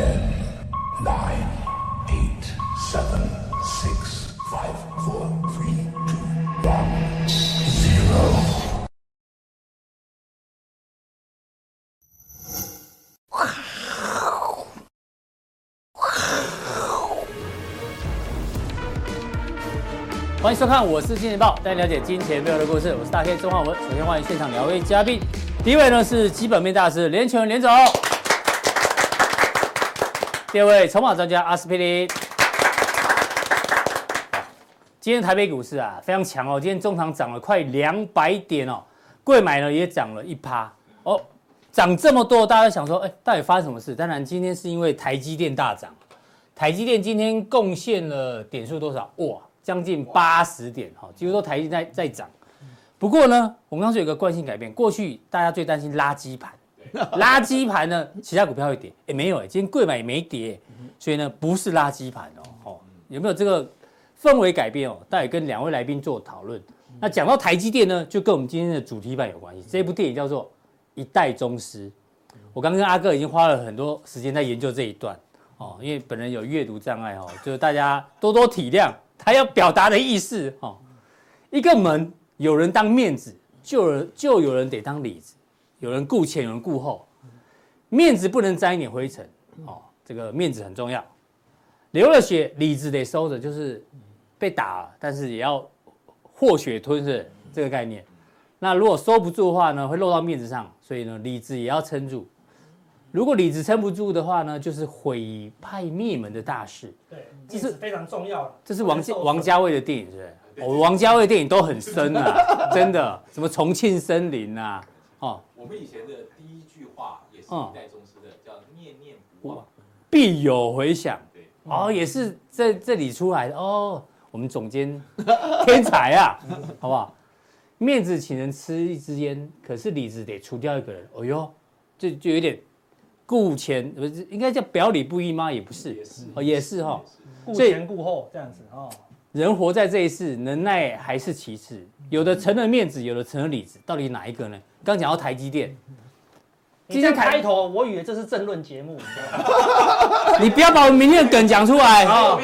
Ten, nine, eight, seven, six, five, four, three, two, one, zero. 欢迎收看，我是金钱爆，带你了解金钱背后的故事。我是大 K 钟焕文。首先欢迎现场两位嘉宾，第一位呢是基本面大师连琼连总，第二位筹码专家阿司匹林。今天台北股市啊非常强哦，今天中场涨了快两百点哦，贵买呢也涨了一趴哦，涨这么多，大家想说，哎，到底发生什么事？当然今天是因为台积电大涨，台积电今天贡献了点数多少？哇！将近八十点哈，几乎都台积在在涨。不过呢，我们刚说有个惯性改变，过去大家最担心垃圾盘，垃圾盘呢，其他股票会跌，哎没有哎，今天贵买也没跌，所以呢不是垃圾盘哦哦，有没有这个氛围改变哦？待会跟两位来宾做讨论。那讲到台积电呢，就跟我们今天的主题版有关系。这部电影叫做《一代宗师》，我刚跟阿哥已经花了很多时间在研究这一段哦，因为本人有阅读障碍哦，就是大家多多体谅。他要表达的意思，哦，一个门有人当面子，就有人就有人得当里子，有人顾前，有人顾后，面子不能沾一点灰尘，哦，这个面子很重要，流了血，李子得收着，就是被打了，但是也要和血吞噬这个概念。那如果收不住的话呢，会漏到面子上，所以呢，李子也要撑住。如果李子撑不住的话呢，就是毁派灭门的大事。对，这是非常重要的。这是王家王家卫的电影，是不是？对对对，王家卫的电影都很深啊，真的。什么重庆森林啊？哦，我们以前的第一句话也是一代宗师的，叫念念不忘，必有回响。对，哦，也是在这里出来的哦。我们总监天才啊，好不好？面子请人吃一支烟，可是里子得除掉一个人。哦哟，就就有点。顾前不是应该叫表里不一吗？也不是，也是哦，也是哈，顾前顾后这样子哦。人活在这一世，能耐还是其次，有的成了面子，有的成了里子，到底哪一个呢？刚讲到台积电，今天开头我以为这是政论节目，你不要把我明天的梗讲出来哦。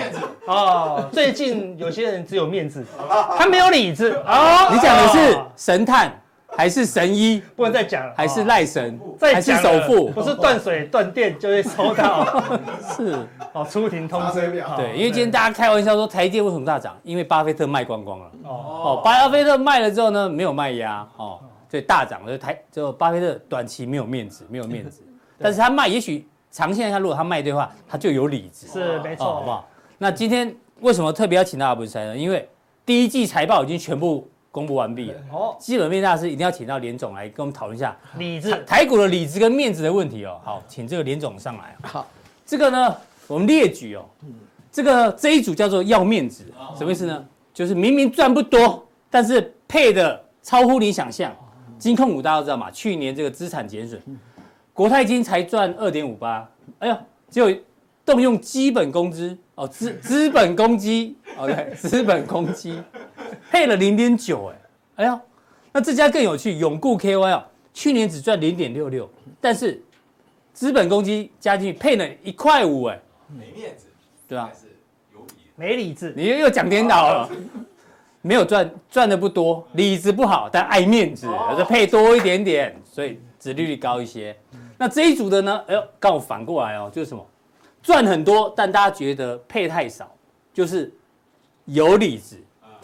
哦，最近有些人只有面子，他没有里子哦。你讲的是神探。还是神医，不能再讲了。还是赖神，再还是首富，不是断水断电就会收到。是哦，出庭通知。对，因为今天大家开玩笑说台积电为什么大涨？因为巴菲特卖光光了。哦哦，巴菲特卖了之后呢，没有卖压哦，所以大涨。就台就巴菲特短期没有面子，没有面子。但是他卖，也许长线他如果他卖对的话，他就有理子。是没错，好不好？那今天为什么特别要请到阿文师呢？因为第一季财报已经全部。公布完毕。了哦，基本面大师一定要请到连总来跟我们讨论一下里子台股的里子跟面子的问题哦。好，请这个连总上来。好，这个呢，我们列举哦，这个这一组叫做要面子，什么意思呢？就是明明赚不多，但是配的超乎你想象。金控股大家都知道嘛，去年这个资产减损，国泰金才赚二点五八，哎呦，只有动用基本工资哦，资资本公积，OK，资本公积。配了零点九，哎，哎呀，那这家更有趣，永固 KY 啊，去年只赚零点六六，但是资本公积加进去配了一块五，哎，没面子，对吧？没理智，你又又讲颠倒了，没有赚赚的不多，理智不好，但爱面子，就配多一点点，所以殖利率高一些。那这一组的呢？哎呦，刚好反过来哦，就是什么？赚很多，但大家觉得配太少，就是有理子，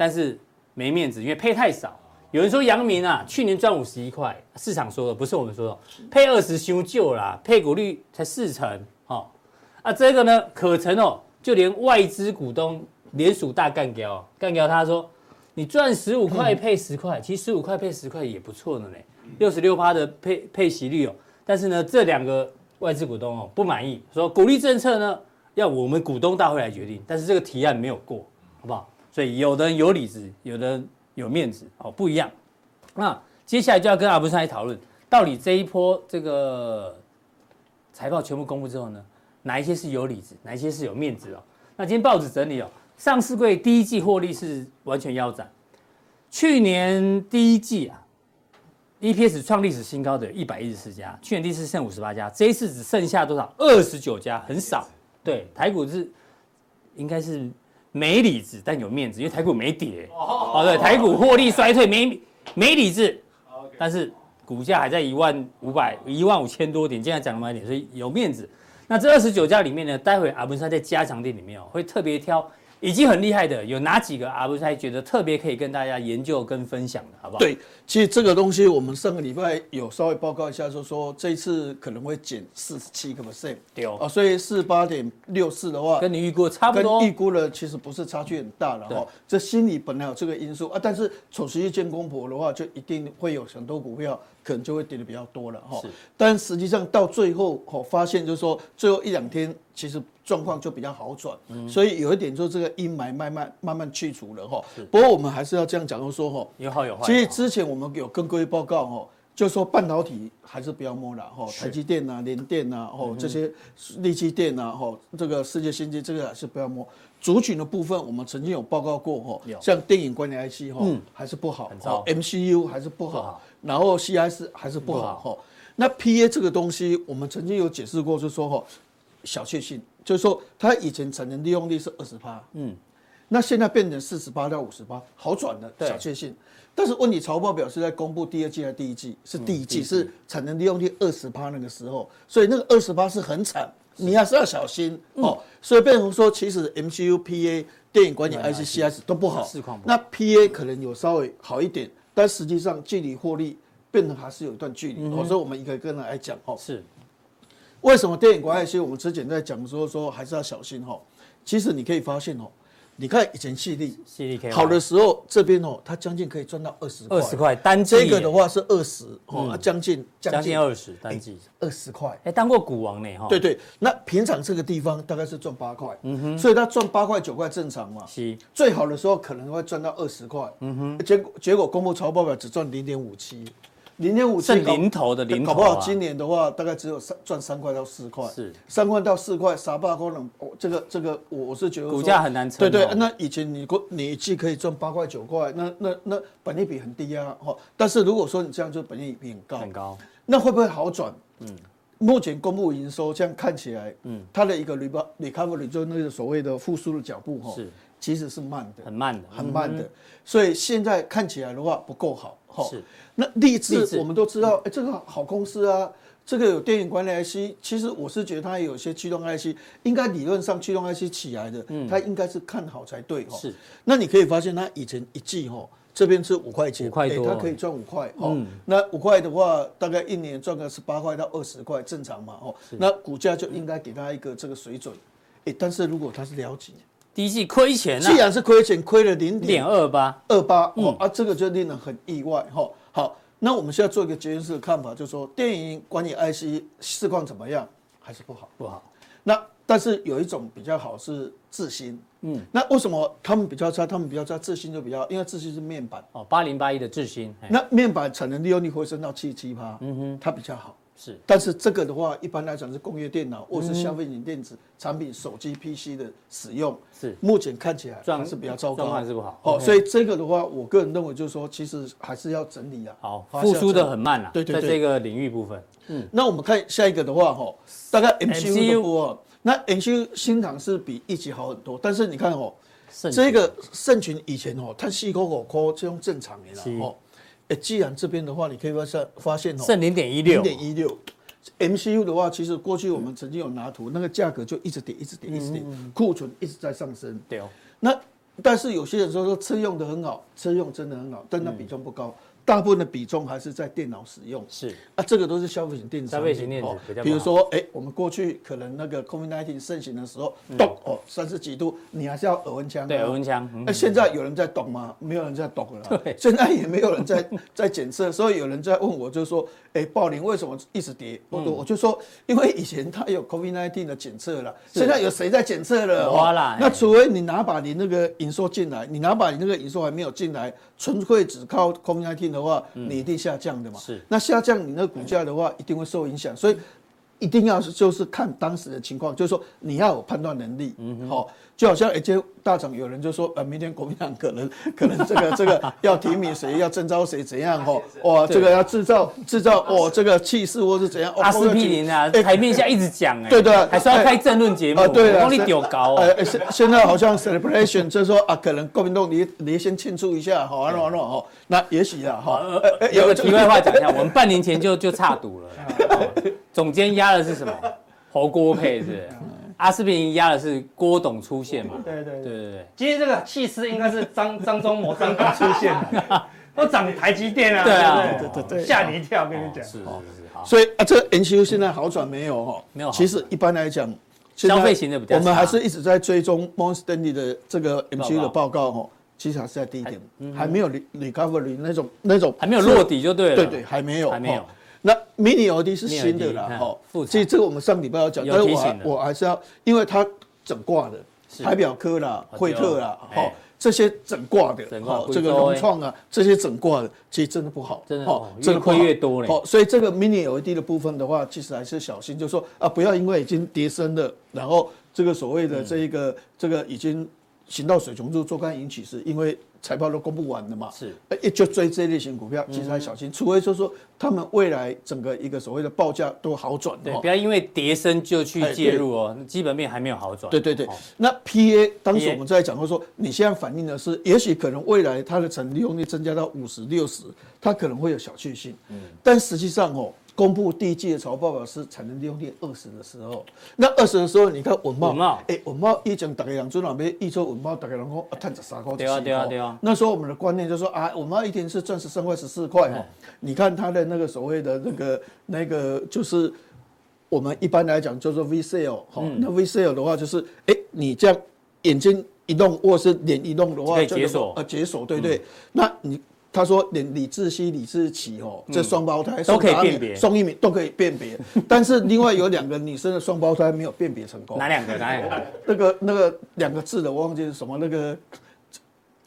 但是。没面子，因为配太少。有人说阳明啊，去年赚五十一块，市场说的不是我们说的，配二十修旧啦，配股率才四成，哦，啊这个呢可成哦，就连外资股东联署大干掉，干掉他说，你赚十五块配十块，其实十五块配十块也不错的呢，六十六趴的配配息率哦，但是呢这两个外资股东哦不满意，说鼓励政策呢要我们股东大会来决定，但是这个提案没有过，好不好？所以有的人有里子，有的人有面子，哦，不一样。那接下来就要跟阿文师来讨论，到底这一波这个财报全部公布之后呢，哪一些是有里子，哪一些是有面子哦？那今天报纸整理哦，上市柜第一季获利是完全腰斩，去年第一季啊，EPS 创历史新高的有一百一十四家，去年第四剩五十八家，这一次只剩下多少？二十九家，很少。对，台股是应该是没理智，但有面子，因为台股没跌。哦，对，台股获利衰退没没理智，但是股价还在一万五百一万五千多点，现在涨了慢一点，所以有面子。那这二十九家里面呢，待会阿文山在加强店里面哦，会特别挑。已经很厉害的，有哪几个阿文师觉得特别可以跟大家研究跟分享的，好不好？对，其实这个东西我们上个礼拜有稍微报告一下，就是说这一次可能会减四十七个 percent，对哦，所以四八点六四的话，跟你预估差不多，跟预估的其实不是差距很大了哈。这心里本来有这个因素啊，但是丑时一见公婆的话，就一定会有很多股票可能就会跌的比较多了哈。是，但实际上到最后哦，发现就是说最后一两天其实。状况就比较好转，所以有一点说这个阴霾慢慢慢慢去除了哈。不过我们还是要这样讲，就是说哈，有好有坏。其实之前我们有跟各位报告哈，就说半导体还是不要摸了哈，台积电呐、联电呐、哦这些力积电呐、哈这个世界先进这个还是不要摸。族群的部分我们曾经有报告过哈，像电影关联 IC 哈还是不好，MCU 还是不好，然后 CIS 还是不好哈。那 PA 这个东西我们曾经有解释过，就是说哈小确幸。就是说，它以前产能利用率是二十趴，嗯，那现在变成四十八到五十八，好转了，小确幸。但是问题财报表是在公布第二季还是第一季？是第一季，是产能利用率二十趴那个时候，所以那个二十趴是很惨，你还是要小心。哦。所以变成说，其实 MCU、PA、电影管理 IC、CS 都不好，那 PA 可能有稍微好一点，但实际上距离获利变成还是有一段距离。哦，所以我们一个一个来讲哦，是。为什么电影管理 IC 我们之前在讲的时候说还是要小心哈？其实你可以发现哦，你看以前矽力好的时候，这边哦，它将近可以赚到二十块，二十块单季。这个的话是二十哦，将近将近二十单季，二十块。哎，当过股王呢哈？对对，那平常这个地方大概是赚八块，嗯哼，所以它赚八块九块正常嘛。是，最好的时候可能会赚到二十块，嗯哼，结果结果公布财报表只赚零点五七。零点五是零头的零头，搞不好今年的话大概只有三赚三块到四块，是。三块到四块，傻爸可能，这个这个我我是觉得股价很难撑。对对，那以前你过你一季可以赚八块九块，那那那本利比很低啊，哈。但是如果说你这样就本利比很高，很高，那会不会好转？嗯，目前公布营收这样看起来，嗯，它的一个 recovery 就那个所谓的复苏的脚步，哈，是。其实是慢的，很慢的，很慢的。所以现在看起来的话不够好。哈，是那立志我们都知道，哎，这个好公司啊，这个有电影管理 IC，其实我是觉得它也有些驱动 IC，应该理论上驱动 IC 起来的，它应该是看好才对哈。是，那你可以发现它以前一季哈，这边是五块钱，五块多，它可以赚五块，嗯，那五块的话，大概一年赚个十八块到二十块正常嘛，哦，那股价就应该给它一个这个水准，哎，但是如果它是了解。第一季亏钱，既然是亏钱，亏了零点二八。二八，哦啊，这个就令人很意外哈。好，那我们现在做一个结论式的看法，就是说电影管理 IC 市况怎么样？还是不好，不好。那但是有一种比较好是智新，嗯，那为什么他们比较差？他们比较差，智新就比较，因为智新是面板哦，八零八一的智新，那面板产能利用率回升到七十七趴，嗯哼，它比较好。是，但是这个的话，一般来讲是工业电脑或是消费型电子产品、手机、PC 的使用，是。目前看起来还是比较糟糕，还是不好。哦，所以这个的话，我个人认为就是说，其实还是要整理啊。好，复苏的很慢啊。对对对，在这个领域部分。嗯，那我们看下一个的话，哈，大概 MCU 的话，那 MCU 新唐是比一级好很多，但是你看哦，这个盛群以前哦，它细口口抠这种正常的啦，哦。既然这边的话，你可以发现发现哦，剩零点一六，零点一六，MCU 的话，其实过去我们曾经有拿图，那个价格就一直跌，一直跌，一直跌，库存一直在上升。对哦，那但是有些人说说车用的很好，车用真的很好，但那比重不高。大部分的比重还是在电脑使用，是啊，这个都是消费型电子。消费型电子比较，比如说，哎，我们过去可能那个 COVID-19 盛行的时候，抖哦，三十几度，你还是要耳温枪。对，耳温枪。那现在有人在懂吗？没有人在懂了。对，现在也没有人在 在检测，所以有人在问我，就说，哎，宝林为什么一直跌？我我就说，因为以前它有 COVID-19 的检测了，现在有谁在检测了？哇啦！那除非你拿把你那个营收进来，你拿把你那个营收还没有进来，纯粹只靠 COVID-19。的话，你一定下降的嘛？是。那下降，你那股价的话，一定会受影响。所以一定要是就是看当时的情况，就是说你要有判断能力，嗯，好，就好像哎，这大厂有人就说，呃，明天国民党可能 可能这个这个要提名谁，要征召谁怎样哈，哇，这个要制造制造哦，这个气势或是怎样，阿司匹林啊，台面下一直讲，哎，对对，还是要开政论节目，对啊，功力丢高，呃，现现在好像 celebration 就是说啊，可能国民党你你先庆祝一下，好，完了完了哈，那也许啊，哈，有个题外话讲一下，我们半年前就就差赌了，总监压的是什么？侯锅配是，是，阿司匹林压的是郭董出现嘛？对对对对对。今天这个气势应该是张张忠谋张董出现的，都涨台积电啊！对啊，对对对，吓你一跳，跟你讲。是是是，好。所以啊，这个 MCU 现在好转没有？哈，没有。其实一般来讲，消费型的比较。我们还是一直在追踪 Morgan Stanley 的这个 MCU 的报告哦，其实还是在低点，还没有 recovery 那种那种，还没有落底就对了。对对，还没有，还没有。那 Mini LED 是新的啦，哈，所以这个我们上礼拜要讲，但是我我还是要，因为它整挂的，台表科啦、惠特啦，哈，这些整挂的，哈，这个融创啊，这些整挂的，其实真的不好，真的，真的亏越多嘞，好，所以这个 Mini LED 的部分的话，其实还是小心，就是说啊，不要因为已经跌深了，然后这个所谓的这一个这个已经行到水穷处，坐看云起时，因为。财报都公布完了嘛？是，一就追这类型股票，其实还小心，嗯、除非就是说他们未来整个一个所谓的报价都好转，对，不要因为跌升就去介入哦，基本面还没有好转。对对对，那 PA 当时我们在讲过说，你现在反映的是，也许可能未来它的成利用率增加到五十六十，它可能会有小确幸，嗯，但实际上哦。公布第一季的财报表是产能利用率二十的时候，那二十的时候，你看稳懋，哎，稳懋一讲大概两周两边一周稳懋大概能够赚十三块，对啊对啊对啊。那时候我们的观念就是说啊，稳懋一天是赚十三块十四块哈。你看它的那个所谓的那个那个就是我们一般来讲叫做 V sale 哈，那 V sale 的话就是哎，你这样眼睛一动或是脸一动的话就解锁啊解锁对对，那你。他说：“连李志熙、李志奇哦，这双胞胎都可以辨别，宋一鸣都可以辨别。但是另外有两个女生的双胞胎没有辨别成功。哪两个？哪两个？那个那个两个字的我忘记是什么。那个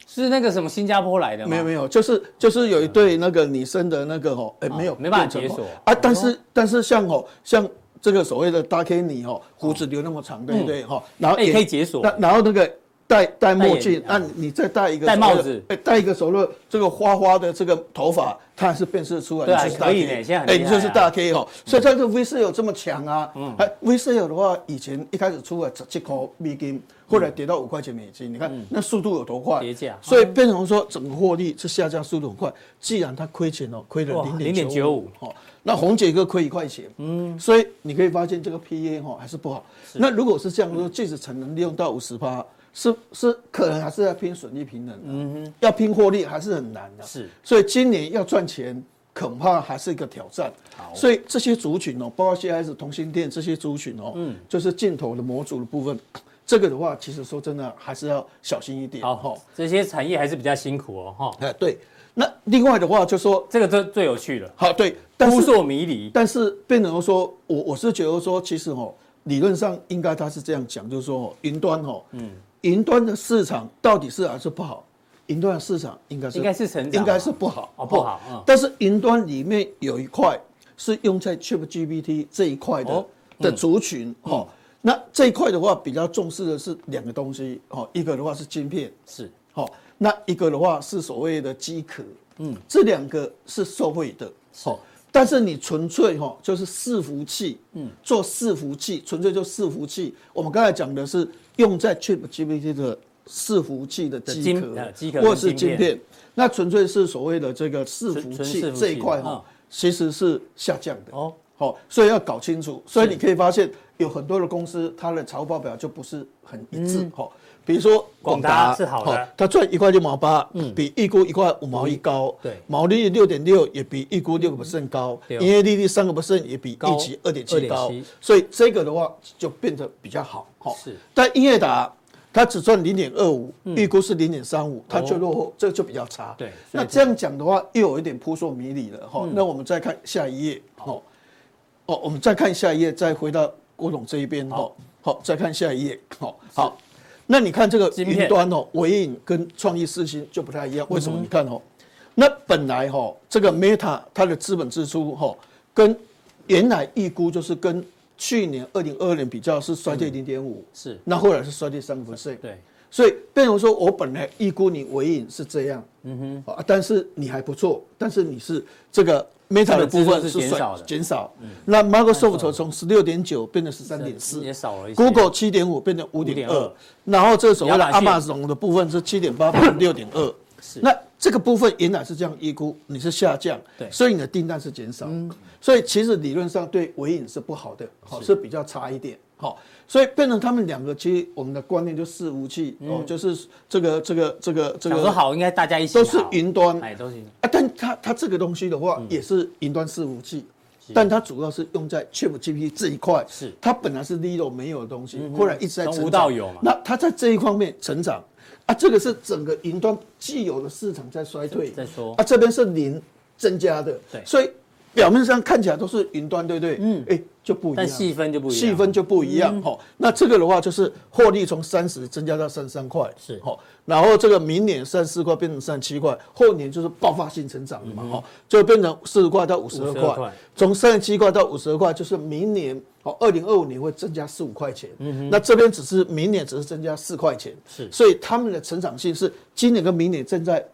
是那个什么新加坡来的吗？没有没有，就是就是有一对那个女生的那个哦，哎没有没办法解锁啊。但是但是像哦像这个所谓的大 K 你哦胡子留那么长，对不对哈？然后也可以解锁。然后那个。”戴戴墨镜，那你再戴一个戴帽子，哎，戴一个手镯，这个花花的这个头发，它还是辨识出来。对，可以的，现在哎，你就是大 K 哦，所以它这个 VCSEL 这么强啊。嗯，哎，VCSEL 的话，以前一开始出来十七块美金，后来跌到五块钱美金，你看那速度有多快？跌价。所以变成说整个获利是下降速度很快。既然它亏钱哦，亏了零点九五，哦，那红姐哥亏一块钱，嗯，所以你可以发现这个 PA 哈还是不好。那如果是这样说，即使产能利用到五十趴。是是，可能还是要拼损益平衡，嗯哼，要拼获利还是很难的，是，所以今年要赚钱恐怕还是一个挑战。好，所以这些族群哦，包括 CIS 同心店这些族群哦，嗯，就是镜头的模组的部分，这个的话，其实说真的还是要小心一点。好，好，这些产业还是比较辛苦哦，哈。哎，对。那另外的话，就说这个最最有趣了。好，对，扑朔迷离。但是变成说，我我是觉得说，其实哦，理论上应该他是这样讲，就是说云端哦，嗯。云端的市场到底是还是不好？云端的市场应该是应该是成长，应该是不好哦，不好。但是云端里面有一块是用在 ChatGPT 这一块的的族群哈。那这一块的话比较重视的是两个东西哦，一个的话是晶片是好，那一个的话是所谓的机壳，嗯，这两个是受惠的好。但是你纯粹哈就是伺服器，嗯，做伺服器纯粹就伺服器。我们刚才讲的是用在 ChatGPT 的伺服器的机壳，或是晶片，那纯粹是所谓的这个伺服器这一块哈，其实是下降的哦。好，所以要搞清楚。所以你可以发现有很多的公司，它的财务报表就不是很一致哈。比如说广达是好的，它赚一块六毛八，嗯，比预估一块五毛一高，对，毛利率六点六也比预估六个 percent 高，营业利率三个 percent 也比预期二点七高，所以这个的话就变得比较好，哈，是。但英业达它只赚零点二五，预估是零点三五，它就落后，这就比较差，对。那这样讲的话，又有一点扑朔迷离了，哈。那我们再看下一页，哦，哦，我们再看下一页，再回到郭总这一边，哈，好，再看下一页，好，好。那你看这个云端哦，微影跟创意四星就不太一样，为什么？你看哦，那本来哈这个 Meta 它的资本支出哈跟原来预估就是跟去年二零二二年比较是衰退零点五，是，那后来是衰退三个 percent，对，所以变成说我本来预估你尾影是这样，嗯哼，啊，但是你还不错，但是你是这个 Meta 的部分是减少的，减少，那 Microsoft 从十六点九变成十三点四，也少了一些，Google 七点五变成五点二，然后这所谓的 Amazon 的部分是七点八变成六点二。那这个部分原来是这样预估，你是下降，对，所以你的订单是减少，所以其实理论上对纬颖是不好的，好是比较差一点，好，所以变成他们两个，其实我们的观念就伺服器哦，就是这个这个这个这个说好应该大家一起都是云端，哎都是。啊，但它它这个东西的话也是云端伺服器，但它主要是用在 ChatGPT 这一块，是。它本来是 Lilo 没有的东西，后来一直在成长，那它在这一方面成长。啊，这个是整个云端既有的市场在衰退，在说啊，这边是零增加的，对，所以表面上看起来都是云端，对不对？嗯，哎，就不一样，但细分就不一样，细分就不一样，哈。那这个的话就是获利从三十增加到三十三块，是，好。然后这个明年三十四块变成三十七块，后年就是爆发性成长嘛，哈，就变成四十块到五十二块，从三十七块到五十二块，就是明年。哦，二零二五年会增加四五块钱，嗯哼，那这边只是明年只是增加四块钱，是，所以他们的成长性是今年跟明年正在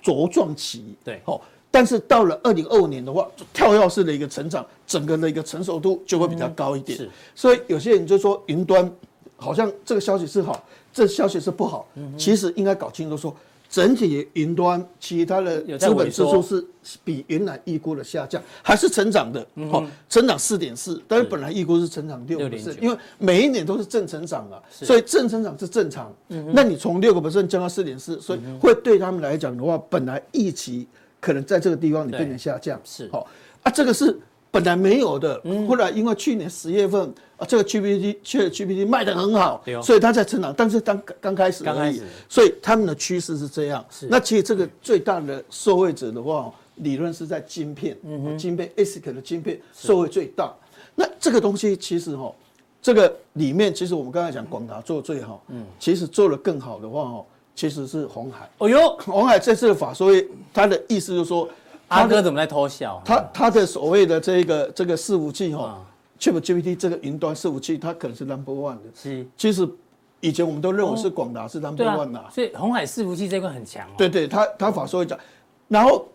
茁壮期，对，好，但是到了二零二五年的话，跳跃式的一个成长，整个的一个成熟度就会比较高一点，是，所以有些人就说云端好像这个消息是好，这消息是不好，其实应该搞清楚说。整体云端，其他的资本支出是比原来预估的下降，还是成长的？好、嗯，成长四点四，但是本来预估是成长六个 percent，因为每一年都是正成长啊，所以正成长是正常。嗯、那你从六个 percent 降到四点四，所以会对他们来讲的话，本来预期可能在这个地方你变成下降，是。好啊，这个是。本来没有的，后来因为去年十月份啊，这个 GPT、ChatGPT 卖得很好，所以它在成长，但是刚刚开始而已，所以他们的趋势是这样。那其实这个最大的受惠者的话，理论是在晶片，晶片 ASIC 的晶片受惠最大。那这个东西其实哈，这个里面其实我们刚才讲广达做最好，嗯，其实做的更好的话哦，其实是红海。哦呦，红海这次的法说会，他的意思就是说。阿哥怎么在偷笑？他他的所谓的这个这个伺服器哈，ChatGPT 这个云端伺服器，它可能是 number one 的。是，其实以前我们都认为是广达是 number one 的。所以红海伺服器这块很强。对对，他他法说会讲，然后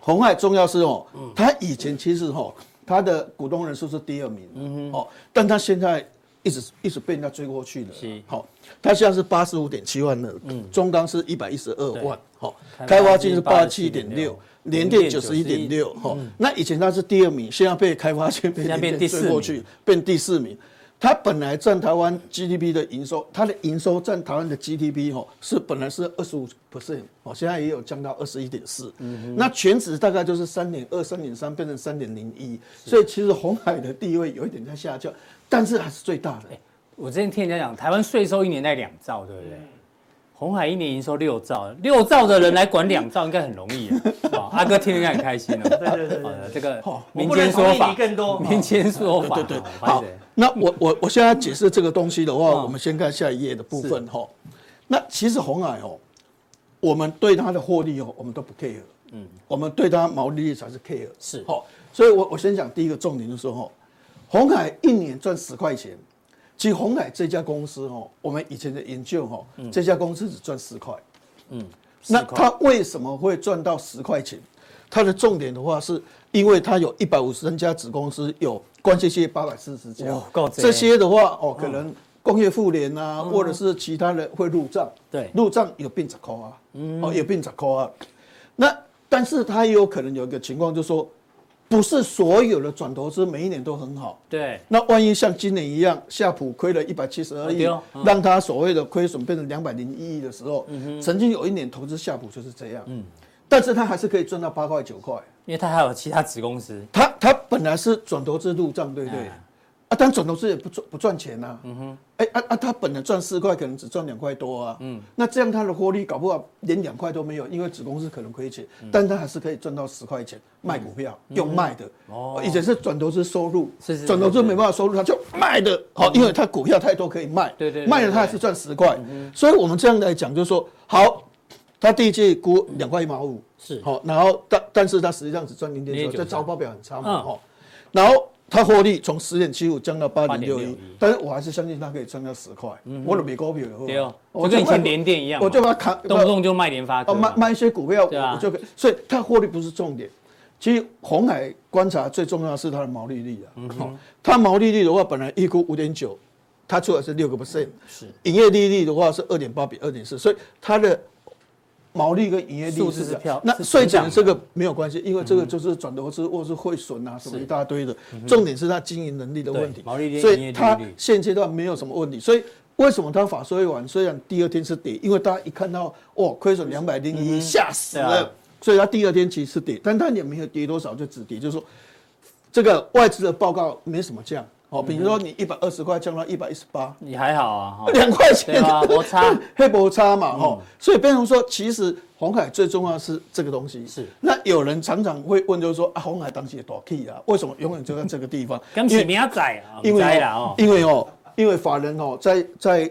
红海重要是哦，他以前其实哦，他的股东人数是第二名，嗯哼，哦，但他现在一直一直被人家追过去了。是，好，它现在是八十五点七万了，嗯，中钢是一百一十二万，好，开发金是八十七点六。联电九十一点六，好，那以前它是第二名，现在被开发金被联电追过去，变第四名。它本来占台湾 GDP 的营收，它的营收占台湾的 GDP 哦，是本来是二十五 percent，哦，现在也有降到二十一点四。那全值大概就是三点二、三点三变成三点零一，所以其实红海的地位有一点在下降，但是还是最大的。我之前听人家讲，台湾税收一年在两兆，对不对？红海一年营收六兆，六兆的人来管两兆，应该很容易啊！阿哥听得应该很开心哦。对对对，这个民间说法，民间说法。对对，好。那我我我现在解释这个东西的话，我们先看下一页的部分哈。那其实红海哦，我们对它的获利哦，我们都不 care。嗯，我们对它毛利率才是 care。是，好。所以我我先讲第一个重点就是说哈，鸿海一年赚十块钱。其实红海这家公司哦，我们以前的研究哈，这家公司只赚十块，嗯，那它为什么会赚到十块钱？它的重点的话，是因为它有一百五十三家子公司，有关系企业八百四十家，这些的话哦，可能工业妇联啊，或者是其他的会入账，对，入账有变十块啊，哦，有变十块啊，那但是它也有可能有一个情况，就是说。不是所有的转投资每一年都很好。对。那万一像今年一样，夏普亏了一百七十二亿，让他所谓的亏损变成两百零一亿的时候，曾经有一年投资夏普就是这样。嗯。但是他还是可以赚到八块九块，因为他还有其他子公司。他他本来是转投资入账，对不对？啊，但转投资也不赚不赚钱呐。嗯哼。哎啊啊，他本来赚四块，可能只赚两块多啊。嗯。那这样他的获利搞不好连两块都没有，因为子公司可能亏钱，但他还是可以赚到十块钱卖股票，用卖的。哦。以前是转投资收入，是是。转投资没办法收入，他就卖的。好，因为他股票太多可以卖。对对。卖了他还是赚十块。所以我们这样来讲，就是说，好，他第一季估两块一毛五，是。好，然后但但是他实际上只赚零点九，这招报表很差嘛。哈，然后。它获利从十点七五降到八点六一，但是我还是相信它可以赚到十块。我的美股票有，对哦，我就跟以前联电一样，我就把它砍，动不动就卖联发卖卖一些股票，啊我就可以，所以它获利不是重点。其实红海观察最重要的是它的毛利率啊，好，它毛利率的话，本来预估五点九，它出来是六个 percent，是营业利率的话是二点八比二点四，所以它的毛利跟营业利是这样。那是税减的这个没有关系，因为这个就是转投资或是汇损啊，什么一大堆的。重点是它经营能力的问题毛利，所以它现阶段没有什么问题。所以为什么它法说完，虽然第二天是跌，因为大家一看到哦亏损两百零一，吓死了，所以它第二天其实是跌，但它也没有跌多少，就只跌，就是说这个外资的报告没什么降。哦，比如说你一百二十块降到一百一十八，你还好啊，哈 两块钱。对啊摩擦。黑摩擦嘛，哈、所以变成说，其实红海最重要的是这个东西。是。那有人常常会问，就是说啊，红海当时也多 key 啊，为什么永远就在这个地方？跟起名仔啊，因为哦，因为哦，因为法人哦，在在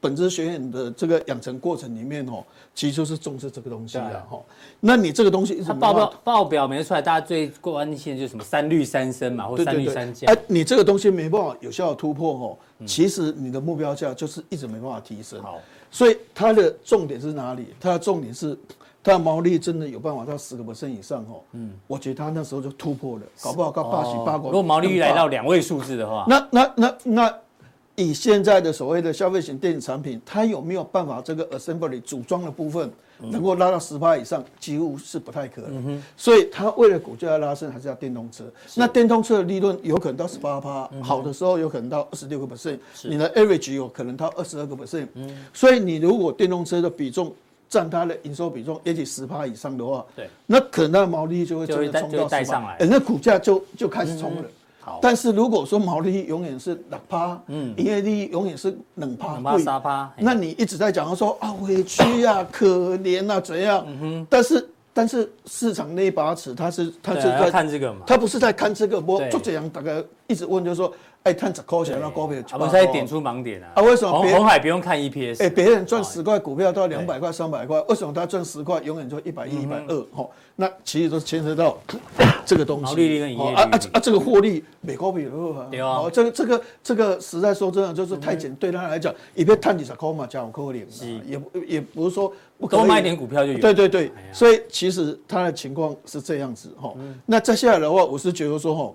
本质学院的这个养成过程里面哦，其实就是重视这个东西对啊，哈。那你这个东西一直它报表报表没出来，大家最关心的就是什么三率三升嘛，或三对对对，率三降哎、。你这个东西没办法有效的突破哦，其实你的目标价就是一直没办法提升。好，所以它的重点是哪里？它的重点是它的毛利真的有办法到十个 percent 以上哦。嗯，我觉得它那时候就突破了，搞不好到八十八个。哦如果毛利率来到两位数字的话，那那那那，以现在的所谓的消费型电子产品，它有没有办法这个 assembly 组装的部分能够拉到十趴以上，几乎是不太可能。所以它为了股价要拉升，还是要电动车。那电动车的利润有可能到十八趴，好的时候有可能到二十六个 percent，你的 average 有可能到二十二个 percent。所以你如果电动车的比重占它的营收比重也许十趴以上的话，对，那可能它的毛利率就会真就会冲到十趴哎，那股价就就开始冲了。好，但是如果说毛利永远是两趴，嗯，营业利率永远是冷趴，贵趴三趴那你一直在讲说啊委屈啊、可怜啊怎样？嗯哼，但是但是市场那一把尺，他是他是在看这个嘛，他不是在看这个，我对。就这样大概一直问，就是说，哎，看十块钱那股票，啊不是在点出盲点啊。啊为什么？别红红海不用看 EPS？哎，别人赚十块股票到两百块、三百块，为什么他赚十块永远就一百一、一百二？哈，那其实都牵扯到 这个东西。毛利率跟营业率。啊啊啊！这个获利美国比啊，对啊。哦，这个这个这个实在说真的，就是太简对他来讲，一边探几十块嘛，加五块零，也也不是说不可以多买点股票就有。对对对。哎，所以其实它的情况是这样子哈。那接下来的话，我是觉得说哈，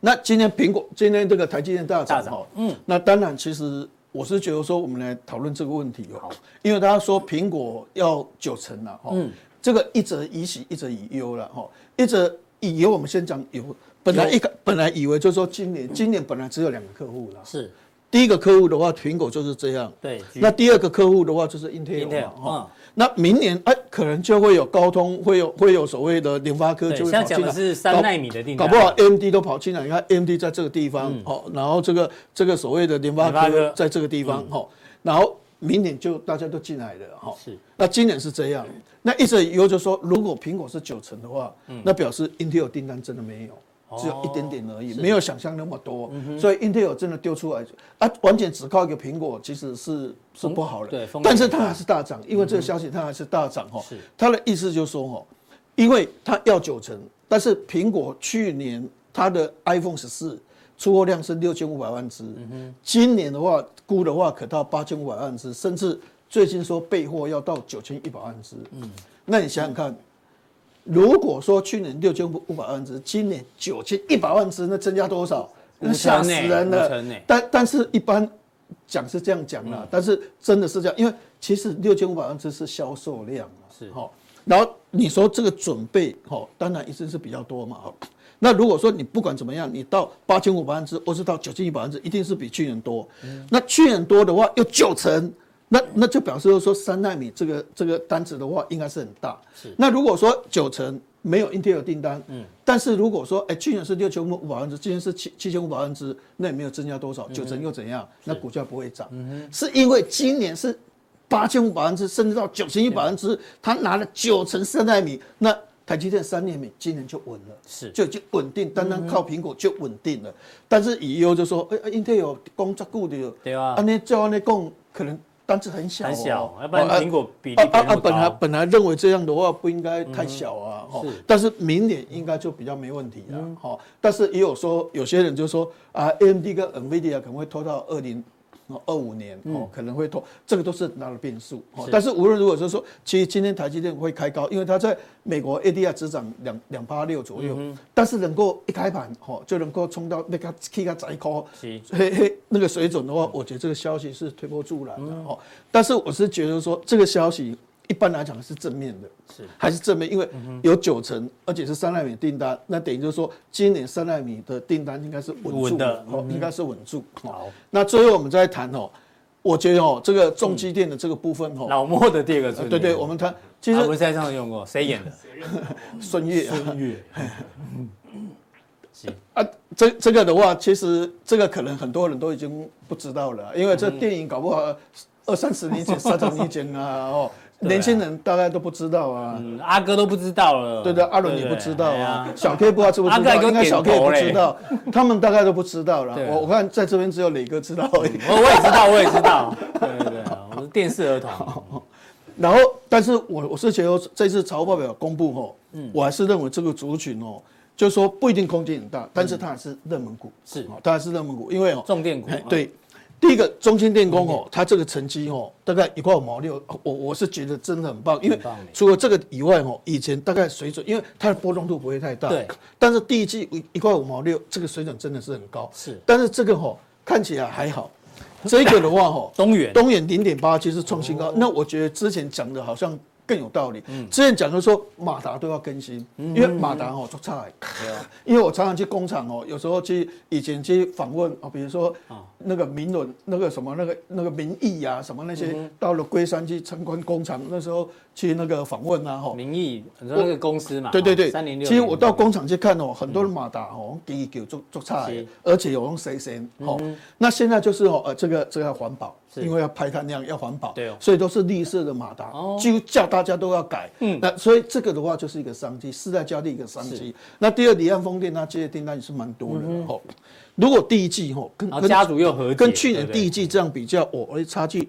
那今天苹果今天这个台积电大涨哈，嗯，那当然其实我是觉得说，我们来讨论这个问题哦，因为大家说苹果要九成了哈，这个一则以喜一则以忧了哈，一则以忧我们先讲忧，本来一个本来以为就是说今年今年本来只有两个客户了，是，第一个客户的话，苹果就是这样，对。那第二个客户的话就是 Intel 嗯，那明年哎，可能就会有高通，会有会有所谓的联发科就会跑进来。是三搞纳米的订单搞不好 AMD 都跑进来。你看 AMD 在这个地方，哦，然后这个这个所谓的联发科科在这个地方，哦，然后明年就大家都进来了，哈。是。那今年是这样，那一直以后就说，如果苹果是九成的话，那表示 Intel 订单真的没有。只有一点点而已，没有想象那么多，所以 Intel 真的丢出来啊，完全只靠一个苹果，其实是是不好的。对，但是它还是大涨，因为这个消息它还是大涨哈。它的意思就是说哈，因为它要九成，但是苹果去年它的 iPhone 十四出货量是六千五百万只，今年的话估的话可到八千五百万只，甚至最近说备货要到九千一百万只。嗯，那你想想看。如果说去年六千五百万只，今年九千一百万只，那增加多少？那吓死人了。但但是一般讲是这样讲啦，但是真的是这样，因为其实六千五百万只是销售量是哈。然后你说这个准备，哈，当然一定是比较多嘛，哈。那如果说你不管怎么样，你到八千五百万只，或是到九千一百万只，一定是比去年多。那去年多的话，有九成。那那就表示说三纳米这个这个单子的话，应该是很大。是。那如果说九成没有 Intel 订单，嗯，但是如果说哎、欸、去年是六千五百万只，今年是七七千五百万只，那也没有增加多少，九成又怎样？那股价不会涨。嗯哼。是因为今年是八千五百万只，甚至到九千一百万只，他拿了九成三纳米，那台积电三纳米今年就稳了，是就已经稳定，单单靠苹果就稳定了。但是以后就说，哎、欸、，Intel 有供这固的，对啊，啊，你照安尼讲，可能。单子很小、哦，很小，要不然苹果比例啊啊本来本来认为这样的话不应该太小啊，哈、嗯。但是明年应该就比较没问题了，哈、但是也有说有些人就说啊，AMD 跟 NVIDIA 可能会拖到二零。二五年哦，可能会拖，这个都是很大的变数哦。但是无论如何，就是说，其实今天台积电会开高，因为它在美国 ADR 只涨两两八六左右，但是能够一开盘哦，就能够冲到那个 K 个窄口，嘿嘿那个水准的话，我觉得这个消息是推波助澜的哦。但是我是觉得说，这个消息。一般来讲是正面的，是还是正面？因为有九成，而且是三纳米订单，那等于就是说，今年三纳米的订单应该是稳住的，哦，应该是稳住。好，那最后我们再谈哦，我觉得哦，这个重机电的这个部分哦，老莫的第二个春，对对，我们谈，其实我们在上用过，谁演的？孙越，孙越。啊，这这个的话，其实这个可能很多人都已经不知道了，因为这电影搞不好二三十年前、三十年前啊，哦。年轻人大概都不知道啊，阿哥都不知道了，对对，阿伦也不知道啊，小 K 不知道知不知道？应该小 K 也不知道，他们大概都不知道了。我我看在这边只有磊哥知道而已。我我也知道，我也知道，对对对，我是电视儿童。然后，但是我我是觉得这次财务报表公布后，嗯。我还是认为这个族群哦，就是说不一定空间很大，但是它还是热门股，是，它还是热门股，因为哦，重电股，对。第一个中兴电工哦，它这个成绩哦，大概一块五毛六，我我是觉得真的很棒，因为除了这个以外哦，以前大概水准，因为它的波动度不会太大，对。但是第一季一一块五毛六，这个水准真的是很高，是。但是这个哦，看起来还好，这个的话哦，东远东远零点八其实创新高，那我觉得之前讲的好像。更有道理。之前讲的说马达都要更新，因为马达哦做差。因为我常常去工厂哦，有时候去以前去访问哦，比如说那个明伦那个什么那个那个民意啊什么那些，到了龟山去参观工厂，那时候去那个访问啊哈。民意很多那个公司嘛。对对对。三零六其实我到工厂去看哦，很多的马达哦，第一个做做差，而且有用 C C 哦。那现在就是哦，呃，这个这个环保。因为要排碳量要环保，对哦，所以都是绿色的马达，就叫大家都要改。嗯，那所以这个的话就是一个商机，世代交替一个商机。那第二，离岸风电它接的订单也是蛮多的哦。如果第一季哈跟家族又合跟去年第一季这样比较，哦，哎，差距。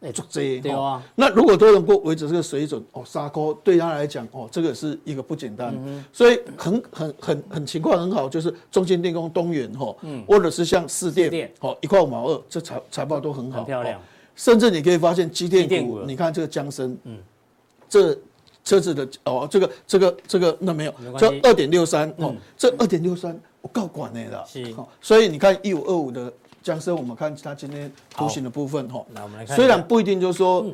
哎，做这对啊。那如果都能够维持这个水准，哦，沙科对他来讲，哦，这个是一个不简单。所以很很很很情况很好，就是中兴电工、东元哈，或者是像四电，哦，一块五毛二，这财财报都很好，漂亮。甚至你可以发现机电股，你看这个江森，嗯，这车子的哦，这个这个这个那没有，这二点六三哦，这二点六三我告管的了，是。所以你看一五二五的。江生，我们看它今天图形的部分哈，那我们来看，虽然不一定就是说，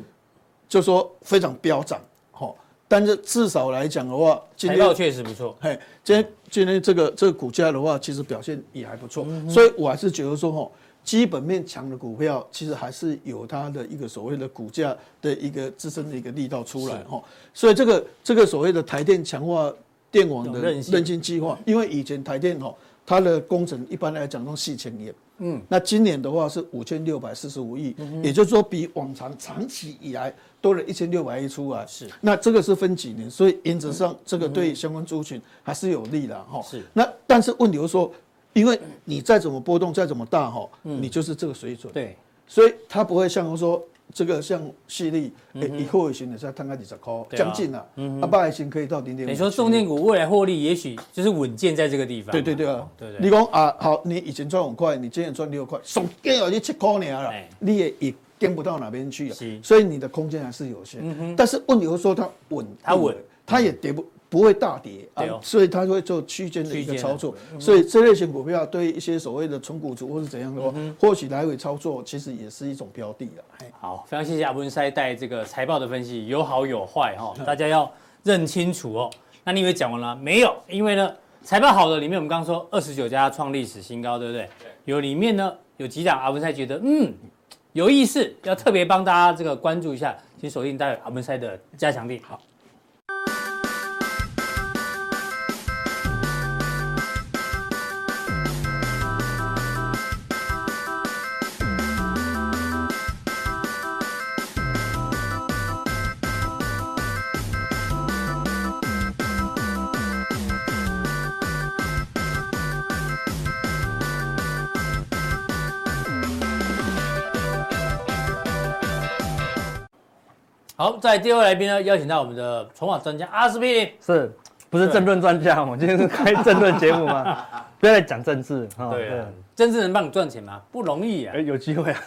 就说非常飙涨哈，但是至少来讲的话，今天确实不错。嘿，今天今天这个这个股价的话，其实表现也还不错，所以我还是觉得说哈，基本面强的股票，其实还是有它的一个所谓的股价的一个自身的一个力道出来哈。所以这个这个所谓的台电强化电网的韧性计划，因为以前台电哈，它的工程一般来讲都四千亿。嗯，那今年的话是五千六百四十五亿，也就是说比往常长期以来多了一千六百亿出来。是，那这个是分几年，所以原则上这个对相关族群还是有利的哈。是，那但是问题就是说，因为你再怎么波动再怎么大哈，你就是这个水准。对，所以它不会像说。这个像矽力，以后型的在摊开几十块，将近了，啊，八型可以到零点五。你说重电股未来获利，也许就是稳健在这个地方。对对对啊，对对。你讲啊，好，你以前赚五块，你今年赚六块，总计要你七块年了，你也也跟不到哪边去啊。所以你的空间还是有限。但是问题是说它稳，它稳，它也跌不。不会大跌啊，所以它会做区间的一个操作，所以这类型股票对一些所谓的纯股族或是怎样的话，或许来回操作其实也是一种标的了。好，非常谢谢阿文塞带这个财报的分析，有好有坏哈，大家要认清楚哦。那你以为讲完了？没有，因为呢，财报好的里面，我们刚刚说二十九家创历史新高，对不对？有里面呢有几档阿文塞觉得嗯有意思，要特别帮大家这个关注一下，请锁定待会阿文塞的加强力。好。好，在第二位来宾呢，邀请到我们的筹码专家阿司匹林，是不是政论专家？我今天是开政论节目吗？不要再讲政治。对啊，政治能帮你赚钱吗？不容易啊。哎，有机会啊，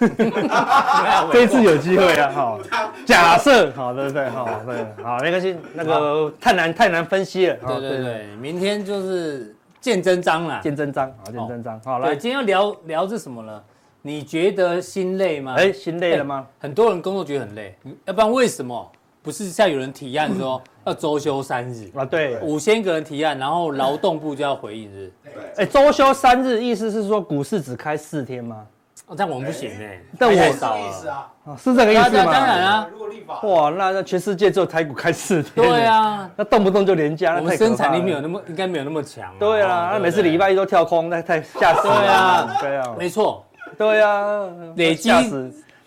这一次有机会啊。好，假设好，对不对？好，对，好，没关系，那个太难太难分析了。对对对，明天就是见真章了，见真章，好，见真章。好，来，今天要聊聊是什么呢？你觉得心累吗？哎，心累了吗？很多人工作觉得很累，要不然为什么不是像有人提案说要周休三日啊？对，五千个人提案，然后劳动部就要回应，是？哎，周休三日意思是说股市只开四天吗？哦，但我们不行哎，但我是这个意思啊，是这个意思吗？当然啊，如果立法，哇，那那全世界只有台股开四天，对啊，那动不动就连假，我们生产力没有那么，应该没有那么强。对啊，那每次礼拜一都跳空，那太吓死了。对啊，对啊，没错。对啊，累积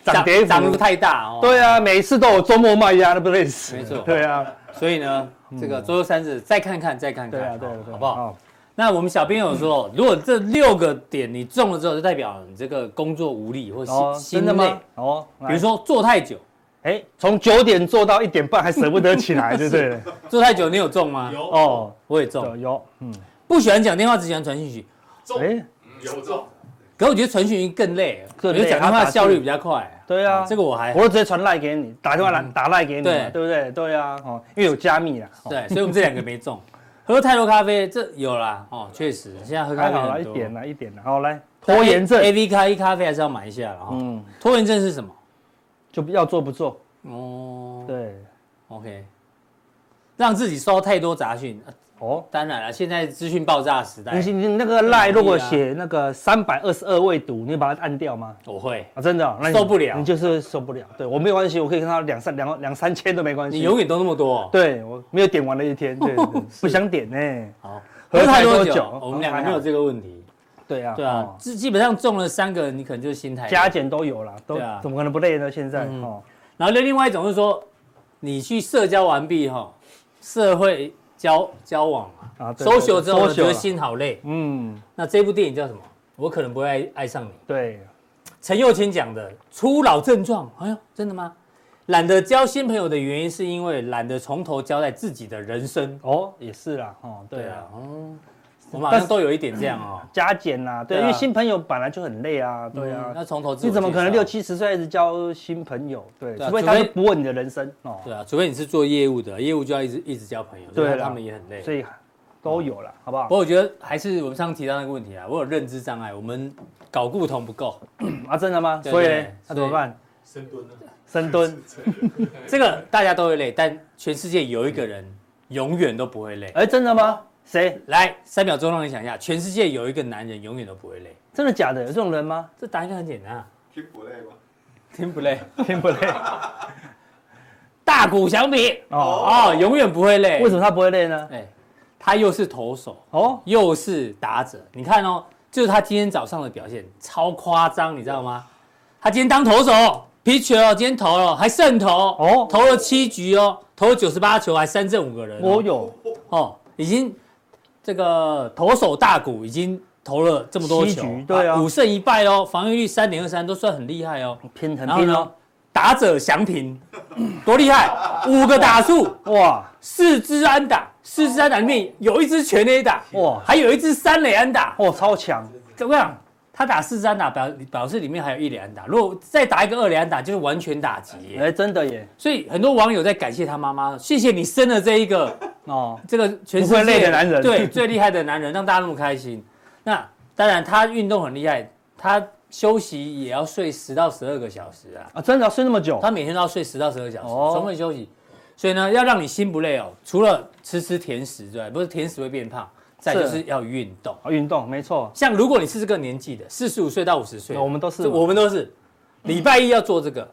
涨跌涨幅太大哦。对啊，每次都有周末卖压，那不累死。没错。对啊，所以呢，这个周休三日再看看，再看看。对啊，对，好不好？那我们小编有说，如果这六个点你中了之后，就代表你这个工作无力或心心累。哦。比如说坐太久，哎，从九点坐到一点半还舍不得起来，对不对？坐太久你有中吗？有。哦，我也中。有。嗯。不喜欢讲电话，只喜欢传讯息。中。哎，有中。可是我觉得传讯息更累，因为讲电话效率比较快。对啊，这个我还，我就直接传赖给你，打电话来打赖给你，对对不对？对啊，哦，因为有加密啊。对，所以我们这两个没中。喝太多咖啡，这有啦，哦，确实，现在喝咖啡好了，一点了，一点了。好，来拖延症，A V 咖啡咖啡还是要买一下了哈。嗯，拖延症是什么？就要做不做。哦，对，OK，让自己收太多杂讯。哦，当然了，现在资讯爆炸时代，你你那个赖如果写那个三百二十二位读，你会把它按掉吗？我会啊，真的，受不了，你就是受不了。对我没有关系，我可以跟他两三两两三千都没关系。你永远都那么多，对我没有点完的一天，对，不想点呢。好，喝太多酒，我们两个没有这个问题。对啊，对啊，基基本上中了三个，你可能就是心态加减都有了，都怎么可能不累呢？现在哦，然后另外一种是说，你去社交完毕哈，社会。交交往嘛，啊，收学之后觉得心好累，嗯，那这部电影叫什么？我可能不会爱爱上你。对，陈幼卿讲的初老症状。哎呦，真的吗？懒得交新朋友的原因是因为懒得从头交代自己的人生。哦，也是啦，哦，对啊，嗯。我们好像都有一点这样哦，加减啊，对，因为新朋友本来就很累啊，对啊，那从头你怎么可能六七十岁一直交新朋友？对，除非他是不问你的人生哦。对啊，除非你是做业务的，业务就要一直一直交朋友，对，他们也很累，所以都有了，好不好？不过我觉得还是我们上次提到那个问题啊，我有认知障碍，我们搞固同不够 啊，真的吗？所以那怎么办？深蹲呢？深蹲，这个大家都会累，但全世界有一个人永远都不会累。哎，真的吗？谁来？三秒钟让你想一下，全世界有一个男人永远都不会累，真的假的？有这种人吗？这答案应该很简单啊，听不累吗？听不累，听不累。大谷翔平哦哦，永远不会累。为什么他不会累呢？哎，他又是投手哦，又是打者。你看哦，就是他今天早上的表现超夸张，你知道吗？他今天当投手，pitcher 哦，今天投了还胜投哦，投了七局哦，投了九十八球，还三振五个人。我有哦，已经。这个投手大股已经投了这么多球，对啊，五胜一败哦，防御率三点二三都算很厉害哦。拼很拼哦，打者祥平 多厉害，五个打数哇，四支安打，四支安打里面有一支全垒打哇，还有一支三垒安打，哇，超强，怎么样？他打四支安打表表示里面还有一垒安打，如果再打一个二垒安打，就是完全打击耶。哎，真的耶！所以很多网友在感谢他妈妈，谢谢你生了这一个哦，这个全世界的男人，对，最厉害的男人，让大家那么开心。那当然，他运动很厉害，他休息也要睡十到十二个小时啊。啊，真的要睡那么久？他每天都要睡十到十二小时，充分休息。所以呢，要让你心不累哦，除了吃吃甜食之外，不是甜食会变胖。再就是要运动，运动没错。像如果你是这个年纪的，四十五岁到五十岁，我们都是，我们都是，礼拜一要做这个，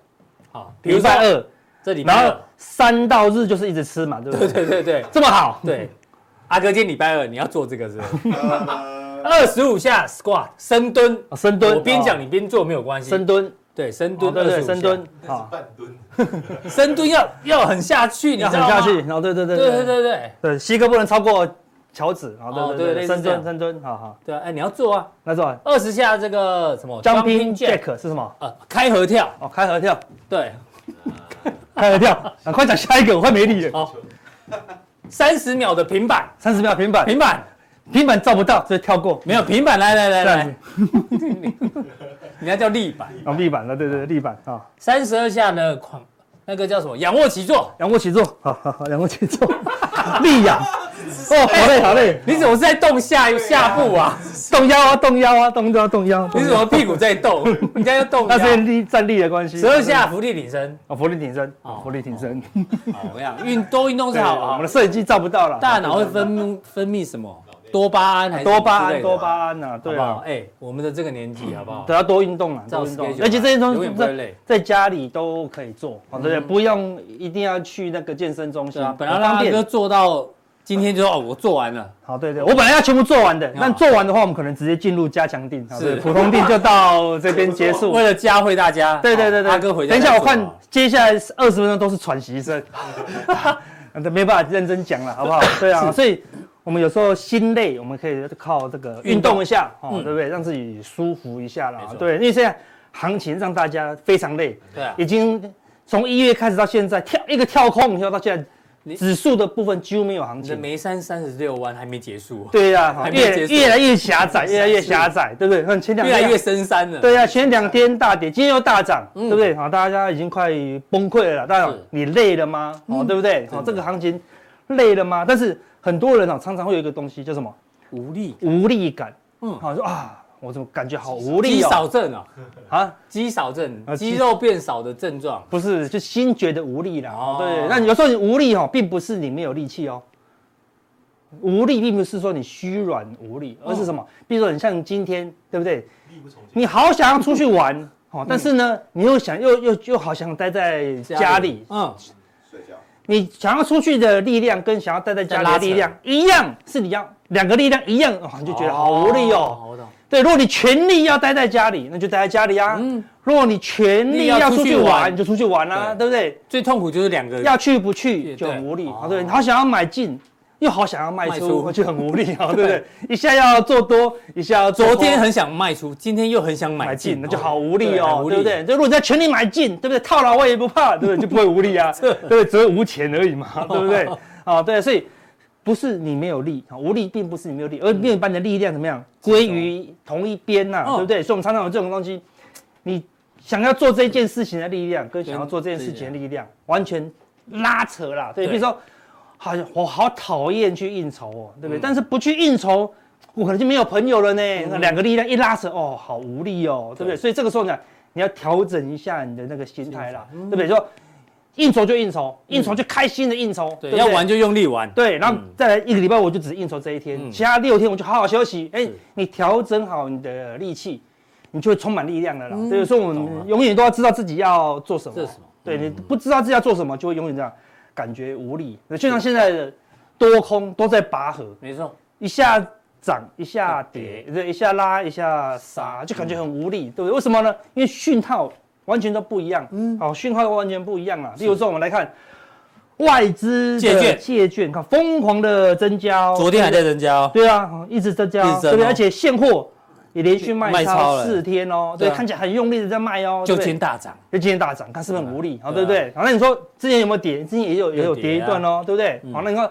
好，礼拜二，这礼拜二，三到日就是一直吃嘛，对不对？对对对这么好。对，阿哥今天礼拜二你要做这个是，二十五下 squat 深蹲，深蹲，我边讲你边做没有关系，深蹲。对深蹲，对深蹲，好半蹲，深蹲要要很下去，你要很？下去，然后对对。对对对对。对，膝盖不能超过乔子，然后对对对，深蹲深蹲，好好，对啊，哎，你要做啊，来做。二十下这个什么？Jumping Jack 是什么？呃，开合跳，哦，开合跳，对，开合跳，啊，快讲下一个，我快没力了。好，三十秒的平板，三十秒平板，平板。平板照不到，所以跳过。没有平板，来来来来这样子，人家 叫立板，哦，立板了，对对，立板啊，三十二下的狂，那个叫什么？仰卧起坐。仰卧起坐，好好好，仰卧起坐，立仰，哦，好嘞好嘞，你怎么是在动下下部 啊？动腰啊动腰啊动腰动腰，你怎么屁股在动？人家要动那是腰。立站立的关系。十二下伏地挺身。哦，伏地挺身，哦哦，伏地挺身。好，我想运多运动是，好啊我们的。摄影机照不到了。大脑会分分泌什么？多巴胺还是多巴胺，多巴胺呐，好对啊？，不好哎，我们的这个年纪好不好？都要多运动啊，照多运动而且这些永东西在在家里都可以做，好对不对？不用一定要去那个健身中心本来很方便拉哥。做到今天就说哦，我做完了，好，对对，我本来要全部做完的，但做完的话，我们可能直接进入加强定，是，普通定就到这边结束 为。了教会大家。对对对对，阿哥回家。等一下我看接下来二十分钟都是喘息声，这 没办法认真讲了，好不好？对啊，所以我们有时候心累，我们可以靠这个运动一下，哦，嗯对不对？让自己舒服一下啦。对，因为现在行情让大家非常累，对啊已经从一月开始到现在跳一个跳空，跳到现在，指数的部分几乎没有行你的情。眉山三十六弯还没结束，对呀，还没越越来越狭窄，越来越狭窄，对不对？看前两天越来越深山了。对呀、前两天大跌，今天又大涨，嗯对不对？好，大家已经快崩溃了啦。当然，你累了吗？哦，对不对？好，这个行情累了吗？但是很多人啊，常常会有一个东西叫什么？无力，无力感。嗯嗯，好说啊，我怎么感觉好无力哦？少症啊，啊，肌少症，啊肌肌肉变少的症状。不是，就心觉得无力了。哦哦，对。那有时候你无力哦，并不是你没有力气哦。无力并不是说你虚软无力，而是什么？比如说你像今天，对不对？你好想要出去玩，哦，但是呢，你又想又又又好想待在家里，嗯，睡觉。你想要出去的力量跟想要待在家里的力量一样，是你要两个力量一样，哦，你就觉得好无力哦。对，如果你全力要待在家里，那就待在家里啊。嗯如果你全力要出去玩玩，你就出去玩啊，对不对？最痛苦就是两个要去不去就很无力哦啊。对，你好想要买进，又好想要卖卖出出，就很无力啊，对不对？一下要做多，一下要做昨天很想卖出，今天又很想买买进，那就好无力哦，对不对？就如果你要全力买进，对不对？套牢我也不怕，对不对？就不会无力啊，对？只会无钱而已嘛，对不对？啊，对，所以不是你没有力啊，无力并不是你没有力，而没有把你的力量怎么样归于同一边呐，哦对不对？所以我们常常有这种东西，你想要做这件事情的力量，跟跟想要做这件事情的力量完全拉扯啦，对，对比如说，好像我好讨厌去应酬哦，对不对？嗯但是不去应酬。我可能就没有朋友了呢。那两个力量一拉扯，哦，好无力哦，对不对？所以这个时候呢，你要调整一下你的那个心态啦，嗯对不对？说应酬就应酬，应酬就开心的应酬，对，不要玩就用力玩。对，然后嗯再来一个礼拜我就只应酬这一天，嗯其他六天我就好好休息。哎是，你调整好你的力气，你就会充满力量了啦。嗯所以说我们永远都要知道自己要做什么。什么对你不知道自己要做什么，就会永远这样感觉无力。就像现在的多空都在拔河，没错，一下涨一下跌，对，一下拉一下杀，就感觉很无力，对不对？为什么呢？因为讯号完全都不一样，嗯，好，讯号都完全不一样啊。例如说，我们来看外资券。借券，看疯狂的增加哦，昨天还在增加哦。对啊，一直增加对不对？而且现货也连续卖卖超四天哦，对，对啊看起来很用力的在卖哦，就今天大涨，就今天大涨，看是不是很无力？啊对不对？好，那你说之前有没有跌？之前也有也有跌一段哦，对不对？好，那你看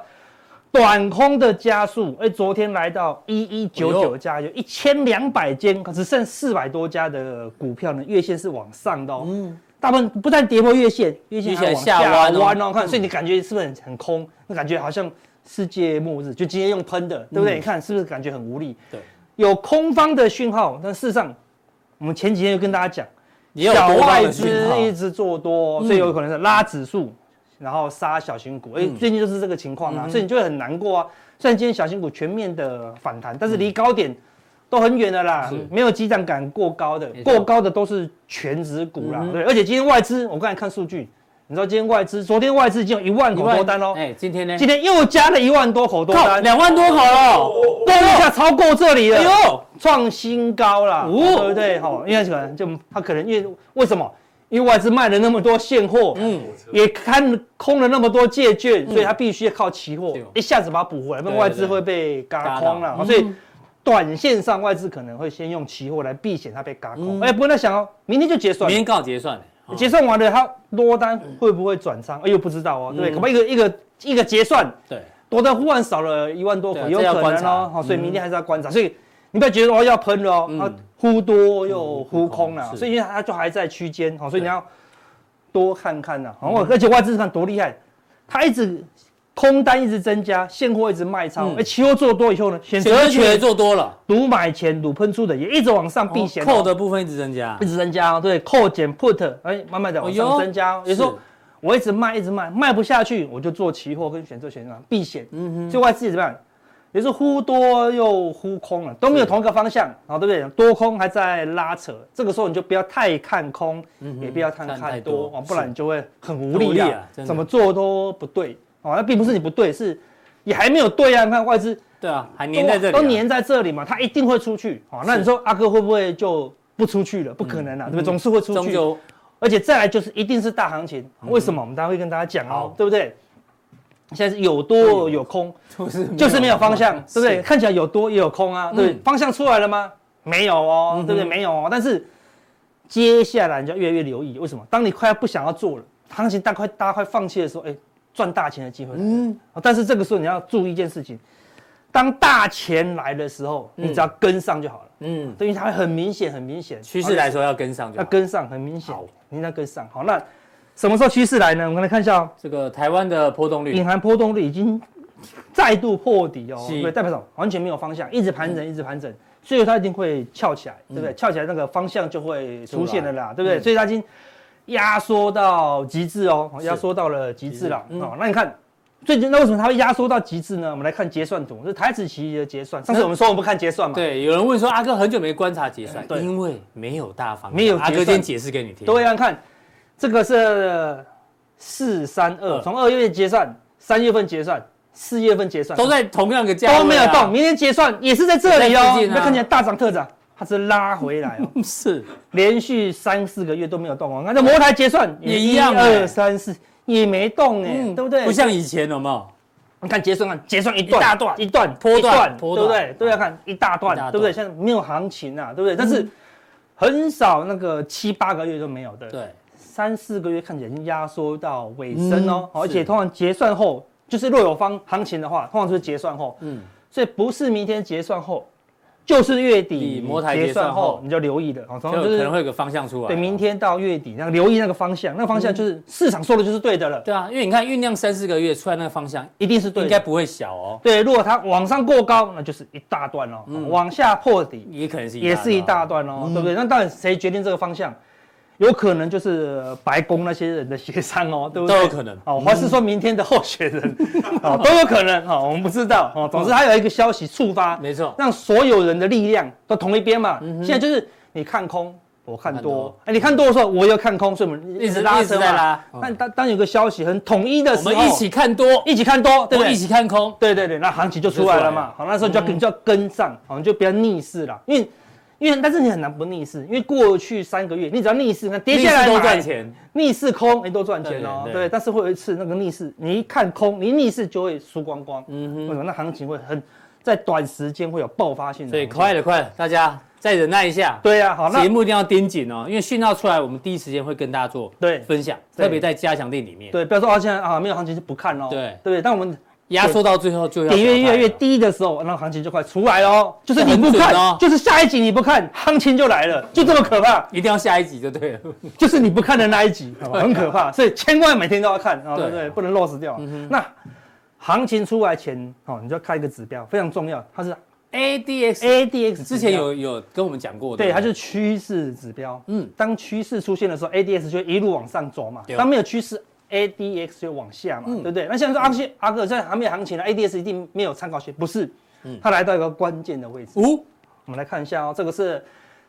短空的加速，哎，昨天来到一一九九家，有一千两百间，只剩四百多家的股票呢，月线是往上的哦。嗯，大部分不但跌破月线，月线还往下下弯哦弯哦。看，所以你感觉是不是很很空？那感觉好像世界末日，就今天用喷的，对不对？你看是不是感觉很无力？对，有空方的讯号，但事实上，我们前几天就跟大家讲。小外资一直做多，所以有可能是拉指数，然后杀小型股。哎，最近就是这个情况啊，所以你就会很难过啊。虽然今天小型股全面的反弹，但是离高点都很远的啦，没有激涨感过高的过高的都是全指股啦。对，而且今天外资，我刚才看数据，你知道今天外资，昨天外资已经有一万口多单喽，哎，今天呢？今天又加了一万多口多靠，单，两万多口了。多一下超过这里了。哎呦，创新高啦，哦对不对？哈，因为可能就他可能因为为什么？因为外资卖了那么多现货，嗯，也看空了那么多借券，所以他必须要靠期货对一下子把它补回来，不然外资会被嘎空了。所以短线上外资可能会先用期货来避险它被嘎空。嗯哎，不过在想哦，明天就结算明，天刚好结算。结算完了，它多单会不会转仓？哎呦，不知道哦，对不对？可不可以一个一个一个结算，对，多单忽然少了一万多口，有可能哦。好，所以明天还是要观察。所以你不要觉得哦要喷了哦，它忽多又忽空了，所以它就还在区间。好，所以你要多看看呐。好，而且外资看多厉害，它一直。空单一直增加，现货一直卖超，哎，期货做多以后呢，选择权做多了，赌买前赌喷出的也一直往上避险，call 的部分一直增加，一直增加，对，call 减 put，哎，慢慢的往上增加，也就是说我一直卖一直卖，卖不下去，我就做期货跟选择权啊避险，嗯哼，所以外资也怎么样，也是忽多又忽空了，都没有同一个方向，啊，对不对？多空还在拉扯，这个时候你就不要太看空，也不要太看多，不然你就会很无力啊，怎么做都不对。哦，那并不是你不对，是你还没有对啊。你看外资，对啊，还粘在这里，都粘在这里嘛，它一定会出去。哦，那你说阿哥会不会就不出去了？不可能啊，对不对？总是会出去。而且再来就是一定是大行情。为什么？我们待会会跟大家讲哦，对不对？现在是有多有空，就是没有方向，对不对？看起来有多也有空啊，对，方向出来了吗？没有哦，对不对？没有哦。但是接下来你就要越来越留意，为什么？当你快要不想要做了，行情大快大家快放弃的时候，哎。赚大钱的机会，嗯，但是这个时候你要注意一件事情，当大钱来的时候，你只要跟上就好了，嗯，等于它会很明显，很明显，趋势来说要跟上要跟上，很明显，好，你要跟上，好，那什么时候趋势来呢？我们来看一下这个台湾的波动率，隐含波动率已经再度破底哦，对，代表什么？完全没有方向，一直盘整，一直盘整，所以它一定会翘起来，对不对？翘起来那个方向就会出现了啦，对不对？所以它已经。压缩到极致哦，压缩到了极致了。哦，那你看最近那为什么它会压缩到极致呢？我们来看结算图，是台指期的结算。上次我们说我们不看结算嘛？对，有人问说阿哥很久没观察结算，对，因为没有大方向，没有。阿哥先解释给你听。对啊，看这个是四三二，从二月结算，三月份结算，四月份结算，都在同样的价位，都没有动。明天结算也是在这里哦，你看起来大涨特涨。它是拉回来哦，是连续三四个月都没有动哦。那这摩台结算也一样，二三四也没动哎，对不对？不像以前有没有？你看结算看结算一大段一段波段，对不对？都要看一大段，对不对？现在没有行情啊，对不对？但是很少那个七八个月都没有的，对，三四个月看起来已经压缩到尾声哦。而且通常结算后，就是若有方行情的话，通常就是结算后，嗯，所以不是明天结算后。就是月底摩台结算后，你就留意的，哦，就可能会有个方向出来。对，明天到月底，那个留意那个方向，那个方向就是市场说的就是对的了。对啊，因为你看酝酿三四个月出来那个方向，一定是对，应该不会小哦。对，如果它往上过高，那就是一大段哦。往下破底也可能是也是一大段哦，对不对？那到底谁决定这个方向？有可能就是白宫那些人的协商哦，对不对？都有可能哦，还是说明天的候选人 哦，都有可能哈，我们不知道哦。总之，还有一个消息触发，没错，让所有人的力量都同一边嘛。现在就是你看空，我看多，哎，你看多的时候，我又看空，所以我们一直拉扯嘛。但当当有个消息很统一的时候，我们一起看多，一起看多，对不对？一起看空，对对对，那行情就出来了嘛。好，那时候就要跟就要跟上，好，就不要逆势了，因为。因为但是你很难不逆势，因为过去三个月你只要逆势，那跌下来都赚钱，逆势空你都赚钱哦，对，对，对。但是会有一次那个逆势，你一看空，你逆势就会输光光。嗯哼，为什么？那行情会很在短时间会有爆发性的。所以快了快了，大家再忍耐一下。对呀、啊，好，节目一定要盯紧哦，因为讯号出来，我们第一时间会跟大家做对分享，特别在加强店里面。对，不要说啊现在啊没有行情就不看哦。对，对不对？但我们。压缩到最后就要点越越来越低的时候，那行情就快出来了哦。就是你不看，哦、就是下一集你不看，行情就来了，就这么可怕。一定要下一集就对了，就是你不看的那一集，好吧，很可怕。所以千万每天都要看，对不对？不能 loss 掉。嗯、那行情出来前，哦，你就要看一个指标，非常重要，它是 ADX，ADX 之前有有跟我们讲过的，对，它就是趋势指标。嗯，当趋势出现的时候，ADX 就一路往上走嘛。当没有趋势。A D X 就往下嘛，嗯、对不对？那现在说阿信阿哥在还没有行情了，A D X 一定没有参考性，不是？嗯，它来到一个关键的位置。哦，我们来看一下哦，这个是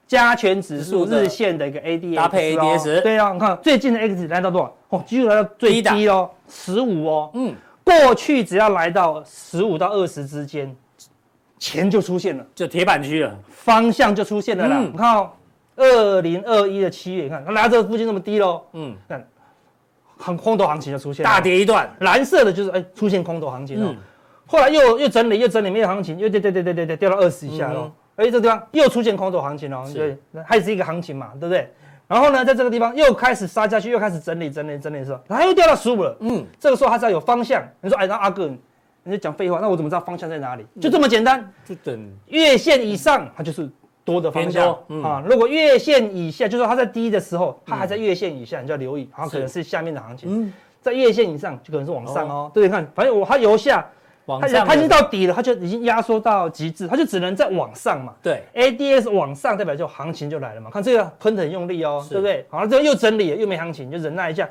加权指数日线的一个 A D X 搭配 A D X。对啊，你看最近的 X 来到多少？哦，几乎来到最低哦，十五哦。嗯，过去只要来到十五到二十之间，钱就出现了，就铁板区了，方向就出现了啦。嗯、你看哦，二零二一的七月，你看它来到这个附近那么低喽。嗯，看。很空头行情就出现，大跌一段，蓝色的就是哎出现空头行情了，后来又又整理又整理没有行情，又跌跌跌跌跌跌掉到二十以下了，哎这地方又出现空头行情了，对，还是一个行情嘛，对不对？然后呢，在这个地方又开始杀下去，又开始整理整理整理的时候，它又掉到十五了。嗯，这个时候它只要有方向。你说，哎，那阿哥，你在讲废话，那我怎么知道方向在哪里？就这么简单，就等。月线以上，它就是多的方向啊。如果月线以下，就是说它在低的时候，它还在月线以下，你就要留意，它可能是下面的行情。在月线以上，就可能是往上哦。对，你看，反正我它由下。它它已经到底了，它就已经压缩到极致，它就只能再往上嘛。对，ADS 往上代表就行情就来了嘛。看这个喷的很用力哦，对不对？好了，这个又整理了，又没行情，就忍耐一下。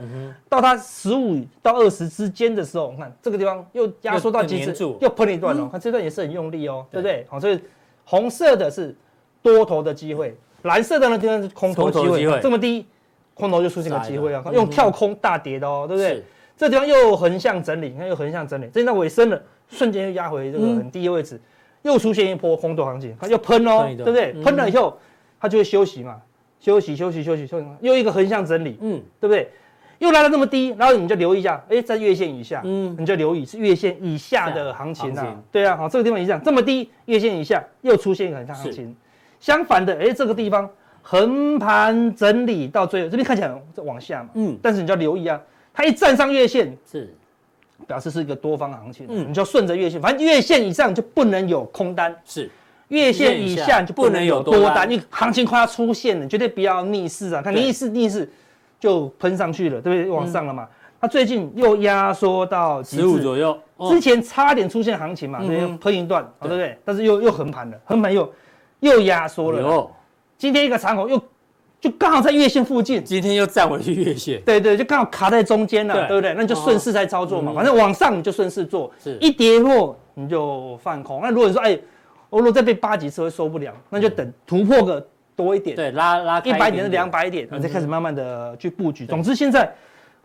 到它十五到二十之间的时候，你看这个地方又压缩到极致，又喷一段了。看这段也是很用力哦，对不对？好，所以红色的是多头的机会，蓝色的呢这边是空头机会。这么低，空头就出现个机会啊，用跳空大跌的哦，对不对？这地方又横向整理，你看又横向整理，这到尾声了。瞬间又压回这个很低的位置，嗯、又出现一波空头行情，它又喷哦，对不对？喷、嗯、了以后，它就会休息嘛，休息休息休息休息，又一个横向整理，嗯，对不对？又来到这么低，然后你就留意一下，哎，在月线以下，嗯，你就留意是月线以下的行情啊，对啊，好，这个地方也是这样，这么低，月线以下又出现一个横向行情，是相反的，哎，这个地方横盘整理到最后，这边看起来往下嘛，嗯，但是你就要留意啊，它一站上月线是。表示是一个多方行情，嗯，你就顺着月线，反正月线以上就不能有空单，是月线以下就不能有多单，因为行情快要出现了，绝对不要逆势啊！看逆势逆势就喷上去了，对不对？往上了嘛。它最近又压缩到十五左右，之前差点出现行情嘛，所以喷一段，对不对？但是又又横盘了，横盘又又压缩了。今天一个长红又。就刚好在月线附近，今天又站回去月线，对对，就刚好卡在中间了，对，不对？那就顺势在操作嘛，反正往上你就顺势做，是一跌落你就放空。那如果你说，哎，我如果再被八几次会受不了，那就等突破个多一点，对，拉拉一百点是两百点，然后再开始慢慢的去布局。总之现在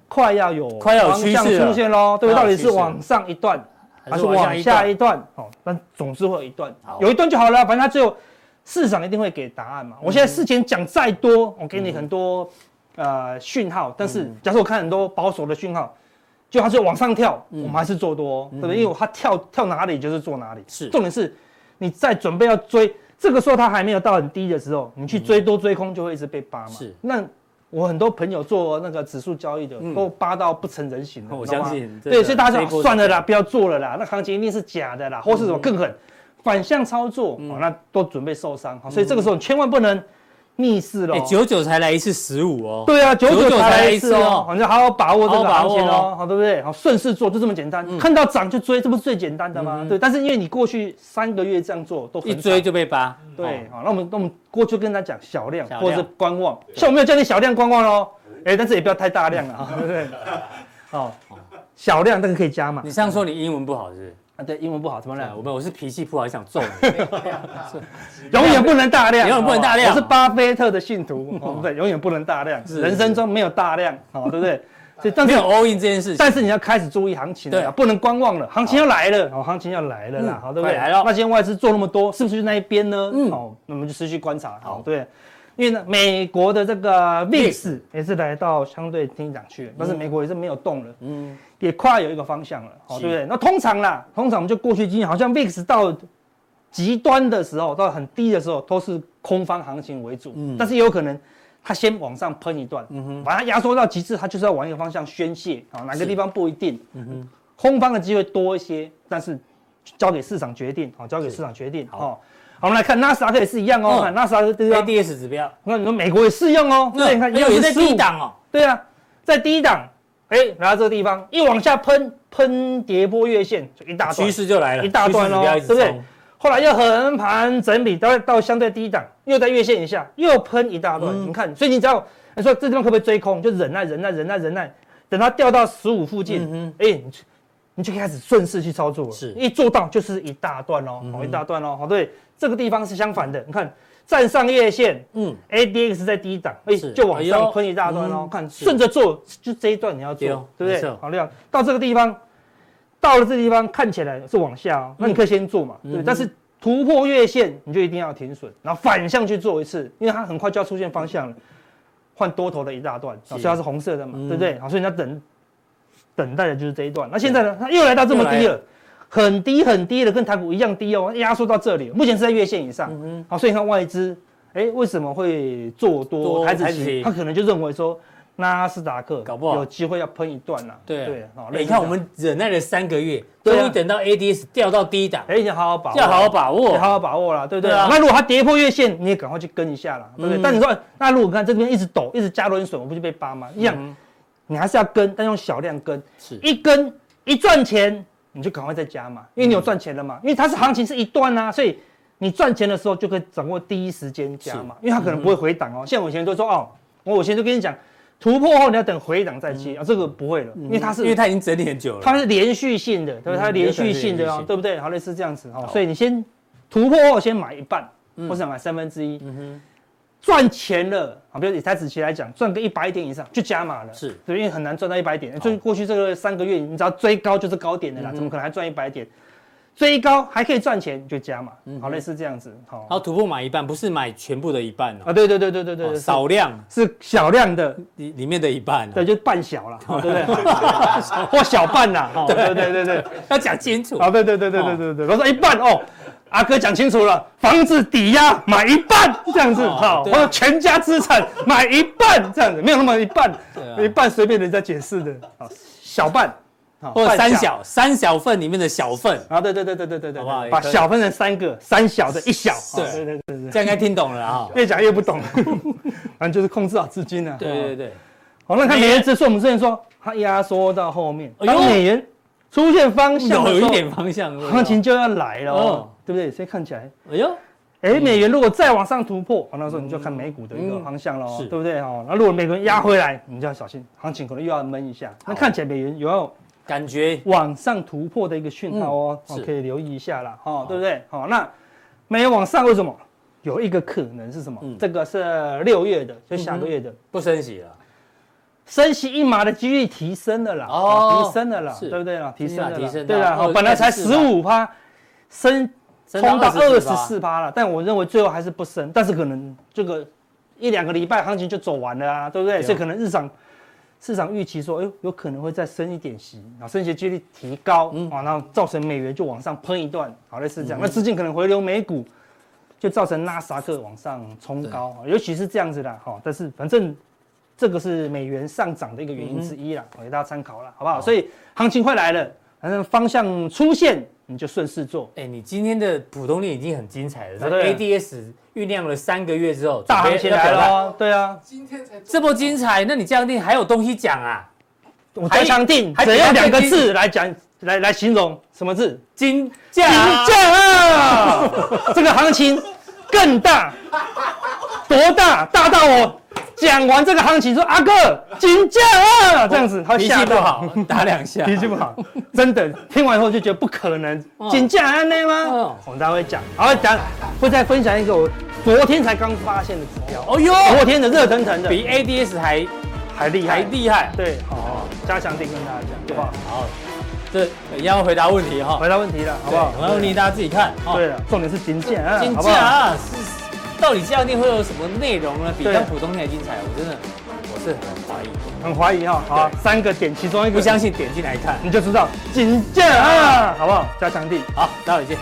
快要有快要有趋势出现喽，对不对？到底是往上一段还是往下一段？哦，但总是会有一段，有一段就好了，反正它只有。市场一定会给答案嘛？我现在事前讲再多，我给你很多呃讯号，但是假设我看很多保守的讯号，就它就往上跳，我们还是做多，对不对？因为它跳跳哪里就是做哪里。是，重点是你在准备要追，这个时候它还没有到很低的时候，你去追多追空就会一直被扒嘛。是，那我很多朋友做那个指数交易的，都扒到不成人形了。我相信，对，所以大家说算了啦，不要做了啦，那行情一定是假的啦，或是什么更狠。反向操作，哦，那都准备受伤，所以这个时候千万不能逆势了。九九才来一次十五哦。对啊，九九才来一次哦，反正好好把握这个行情哦，好对不对？好，顺势做就这么简单，看到涨就追，这不是最简单的吗？对，但是因为你过去三个月这样做都一追就被扒。对，好，那我们那我们过去跟他讲小量或者是观望，像我没有叫你小量观望喽，哎，但是也不要太大量了，对不对？哦，小量但是可以加嘛。你上次说你英文不好是不是？啊，对，英文不好怎么了？我们我是脾气不好，想揍你。永远不能大量，永远不能大量。我是巴菲特的信徒，对？永远不能大量，人生中没有大量，好，对不对？所以没有 all in 这件事情。但是你要开始注意行情了，不能观望了，行情要来了，好，行情要来了啦，好，对不对？来了。那今天外资做那么多，是不是就那一边呢？嗯，好，那我们就持续观察，好，对。因为呢，美国的这个 VIX 也是来到相对低档区，但是美国也是没有动了，嗯，也快有一个方向了，好，对不对？那通常啦，通常我们就过去经验，好像 VIX 到极端的时候，到很低的时候，都是空方行情为主，嗯，但是也有可能它先往上喷一段，嗯哼，把它压缩到极致，它就是要往一个方向宣泄，啊，哪个地方不一定，嗯哼，空方的机会多一些，但是交给市场决定，好，交给市场决定，好。我们来看纳斯达克也是一样哦，纳斯达克对不对？ADS 指标，那你说美国也适用哦，对，你看又在低档哦，对啊，在低档，哎，来到这个地方一往下喷，喷跌破月线就一大段，趋势就来了，一大段哦，对不对？后来又横盘整理，到到相对低档，又在月线以下又喷一大段，你看，所以你只要你说这地方可不可以追空，就忍耐忍耐忍耐忍耐，等它掉到十五附近，哎，你就开始顺势去操作了，是一做到就是一大段哦，好一大段哦，好对。这个地方是相反的，你看站上月线，嗯，ADX 在低档，哎，就往上喷一大段哦。看顺着做，就这一段你要做，对不对？好，这样到这个地方，到了这个地方看起来是往下哦，那你可以先做嘛，对。但是突破月线，你就一定要停损，然后反向去做一次，因为它很快就要出现方向了，换多头的一大段，所以它是红色的嘛，对不对？好，所以你要等，等待的就是这一段。那现在呢，它又来到这么低了。很低很低的，跟台股一样低哦，压缩到这里，目前是在月线以上。好，所以你看外资哎，为什么会做多多台子台子期期？他可能就认为说纳斯达克搞不好有机会要喷一段了。对对，哦欸你看我们忍耐了三个月，终于等到 ADS 掉到低档，哎，你好好把握，要好好把握要。好好把握了，对不对？对啊那如果它跌破月线，你也赶快去跟一下啦，对不对？嗯但你说，那如果看这边一直抖，一直加轮损，我不就被扒吗？一样，嗯你还是要跟，但用小量跟，是一跟一赚钱，你就赶快再加嘛，因为你有赚钱了嘛，因为它是行情是一段啊，所以你赚钱的时候就可以掌握第一时间加嘛，因为它可能不会回档哦。像我以前都说哦，我以前就跟你讲，突破后你要等回档再接啊，这个不会了，因为它是因为它已经整理很久了。它是连续性的，对不对？它是连续性的哦，对不对？好，类似这样子哈，所以你先突破后先买一半，或者买三分之一，赚钱了啊，比如以台子期来讲，赚个一百点以上就加码了，是对，因为很难赚到一百点，就过去这个三个月，你只要追高就是高点的啦，怎么可能还赚一百点？追高还可以赚钱就加码，好，类似这样子，好然后突破买一半，不是买全部的一半哦，啊，对对对对对对，少量是小量的，里里面的一半哦。对，就半小了，哦对不对？或小半啦，哦，对对对对。要讲清楚。啊，对对对对对对对，我说一半哦，阿哥讲清楚了，房子抵押买一半这样子，好，或者全家资产买一半这样子，没有那么一半一半随便人家解释的，好，小半，好或者三小三小份里面的小份，啊，对对对对对对对把小分成三个，三小的一小，对。好对对对对，这样应该听懂了啊。越讲越不懂，反正就是控制好资金啊，对对对，好，那看美元。指数，我们之前说它压缩到后面，当美元出现方向有一点方向，行情就要来了哦哦，对不对？所以看起来。哎呦，哎，美元如果再往上突破，那时候你就看美股的一个方向喽，是对不对？哦，那如果美元压回来，你就要小心，行情可能又要闷一下。那看起来美元有要感觉往上突破的一个讯号哦，可以留意一下啦，哦，对不对？好，那美元往上为什么？有一个可能是什么？嗯这个是六月的，就下个月的不升息了，升息一码的几率提升了啦，哦哦，提升了啦，是对不对啦？提升提升对啦，到哦本来才十五趴，升升冲到二十四趴了，但我认为最后还是不升，但是可能这个一两个礼拜行情就走完了啊，对不对？对啊所以可能日常市场预期说，哎呦，有可能会再升一点息，啊，升息几率提高，嗯啊，然后造成美元就往上喷一段，好类似这样，那资金可能回流美股，就造成纳斯达克往上冲高，尤其是这样子的，哈，但是反正。这个是美元上涨的一个原因之一啦，我给大家参考了，好不好？所以行情快来了，反正方向出现，你就顺势做。哎，你今天的普通力已经很精彩了，ADS 酝酿了三个月之后，大行情来了对啊，今天才这么精彩，那你这样定还有东西讲啊？我加强定，还只用两个字来讲，来来形容什么字？金价金价价啊！这个行情更大，多大？大到我讲完这个行情说阿哥金价啊，这样子他会脾吓到，气不好，打两下，脾气不好，真的听完后就觉得不可能，金价安内吗？嗯我们待会讲，好，讲会再分享一个我昨天才刚发现的指标，哦呦，昨天的热腾腾的，比 ADS 还还厉害，还厉害。对，好，加强定跟大家讲，好不好？好，这一样回答问题哈。回答问题了，好不好？回答问题大家自己看。哈对了，重点是金价啊，金？价啊，是到底这样定会有什么内容呢？比较普通店还精彩，我真的我是很怀疑，很怀疑哈，好，三个点，其中一个不相信点进来看。你就知道警戒啊，好不好？加强地。好，待会见。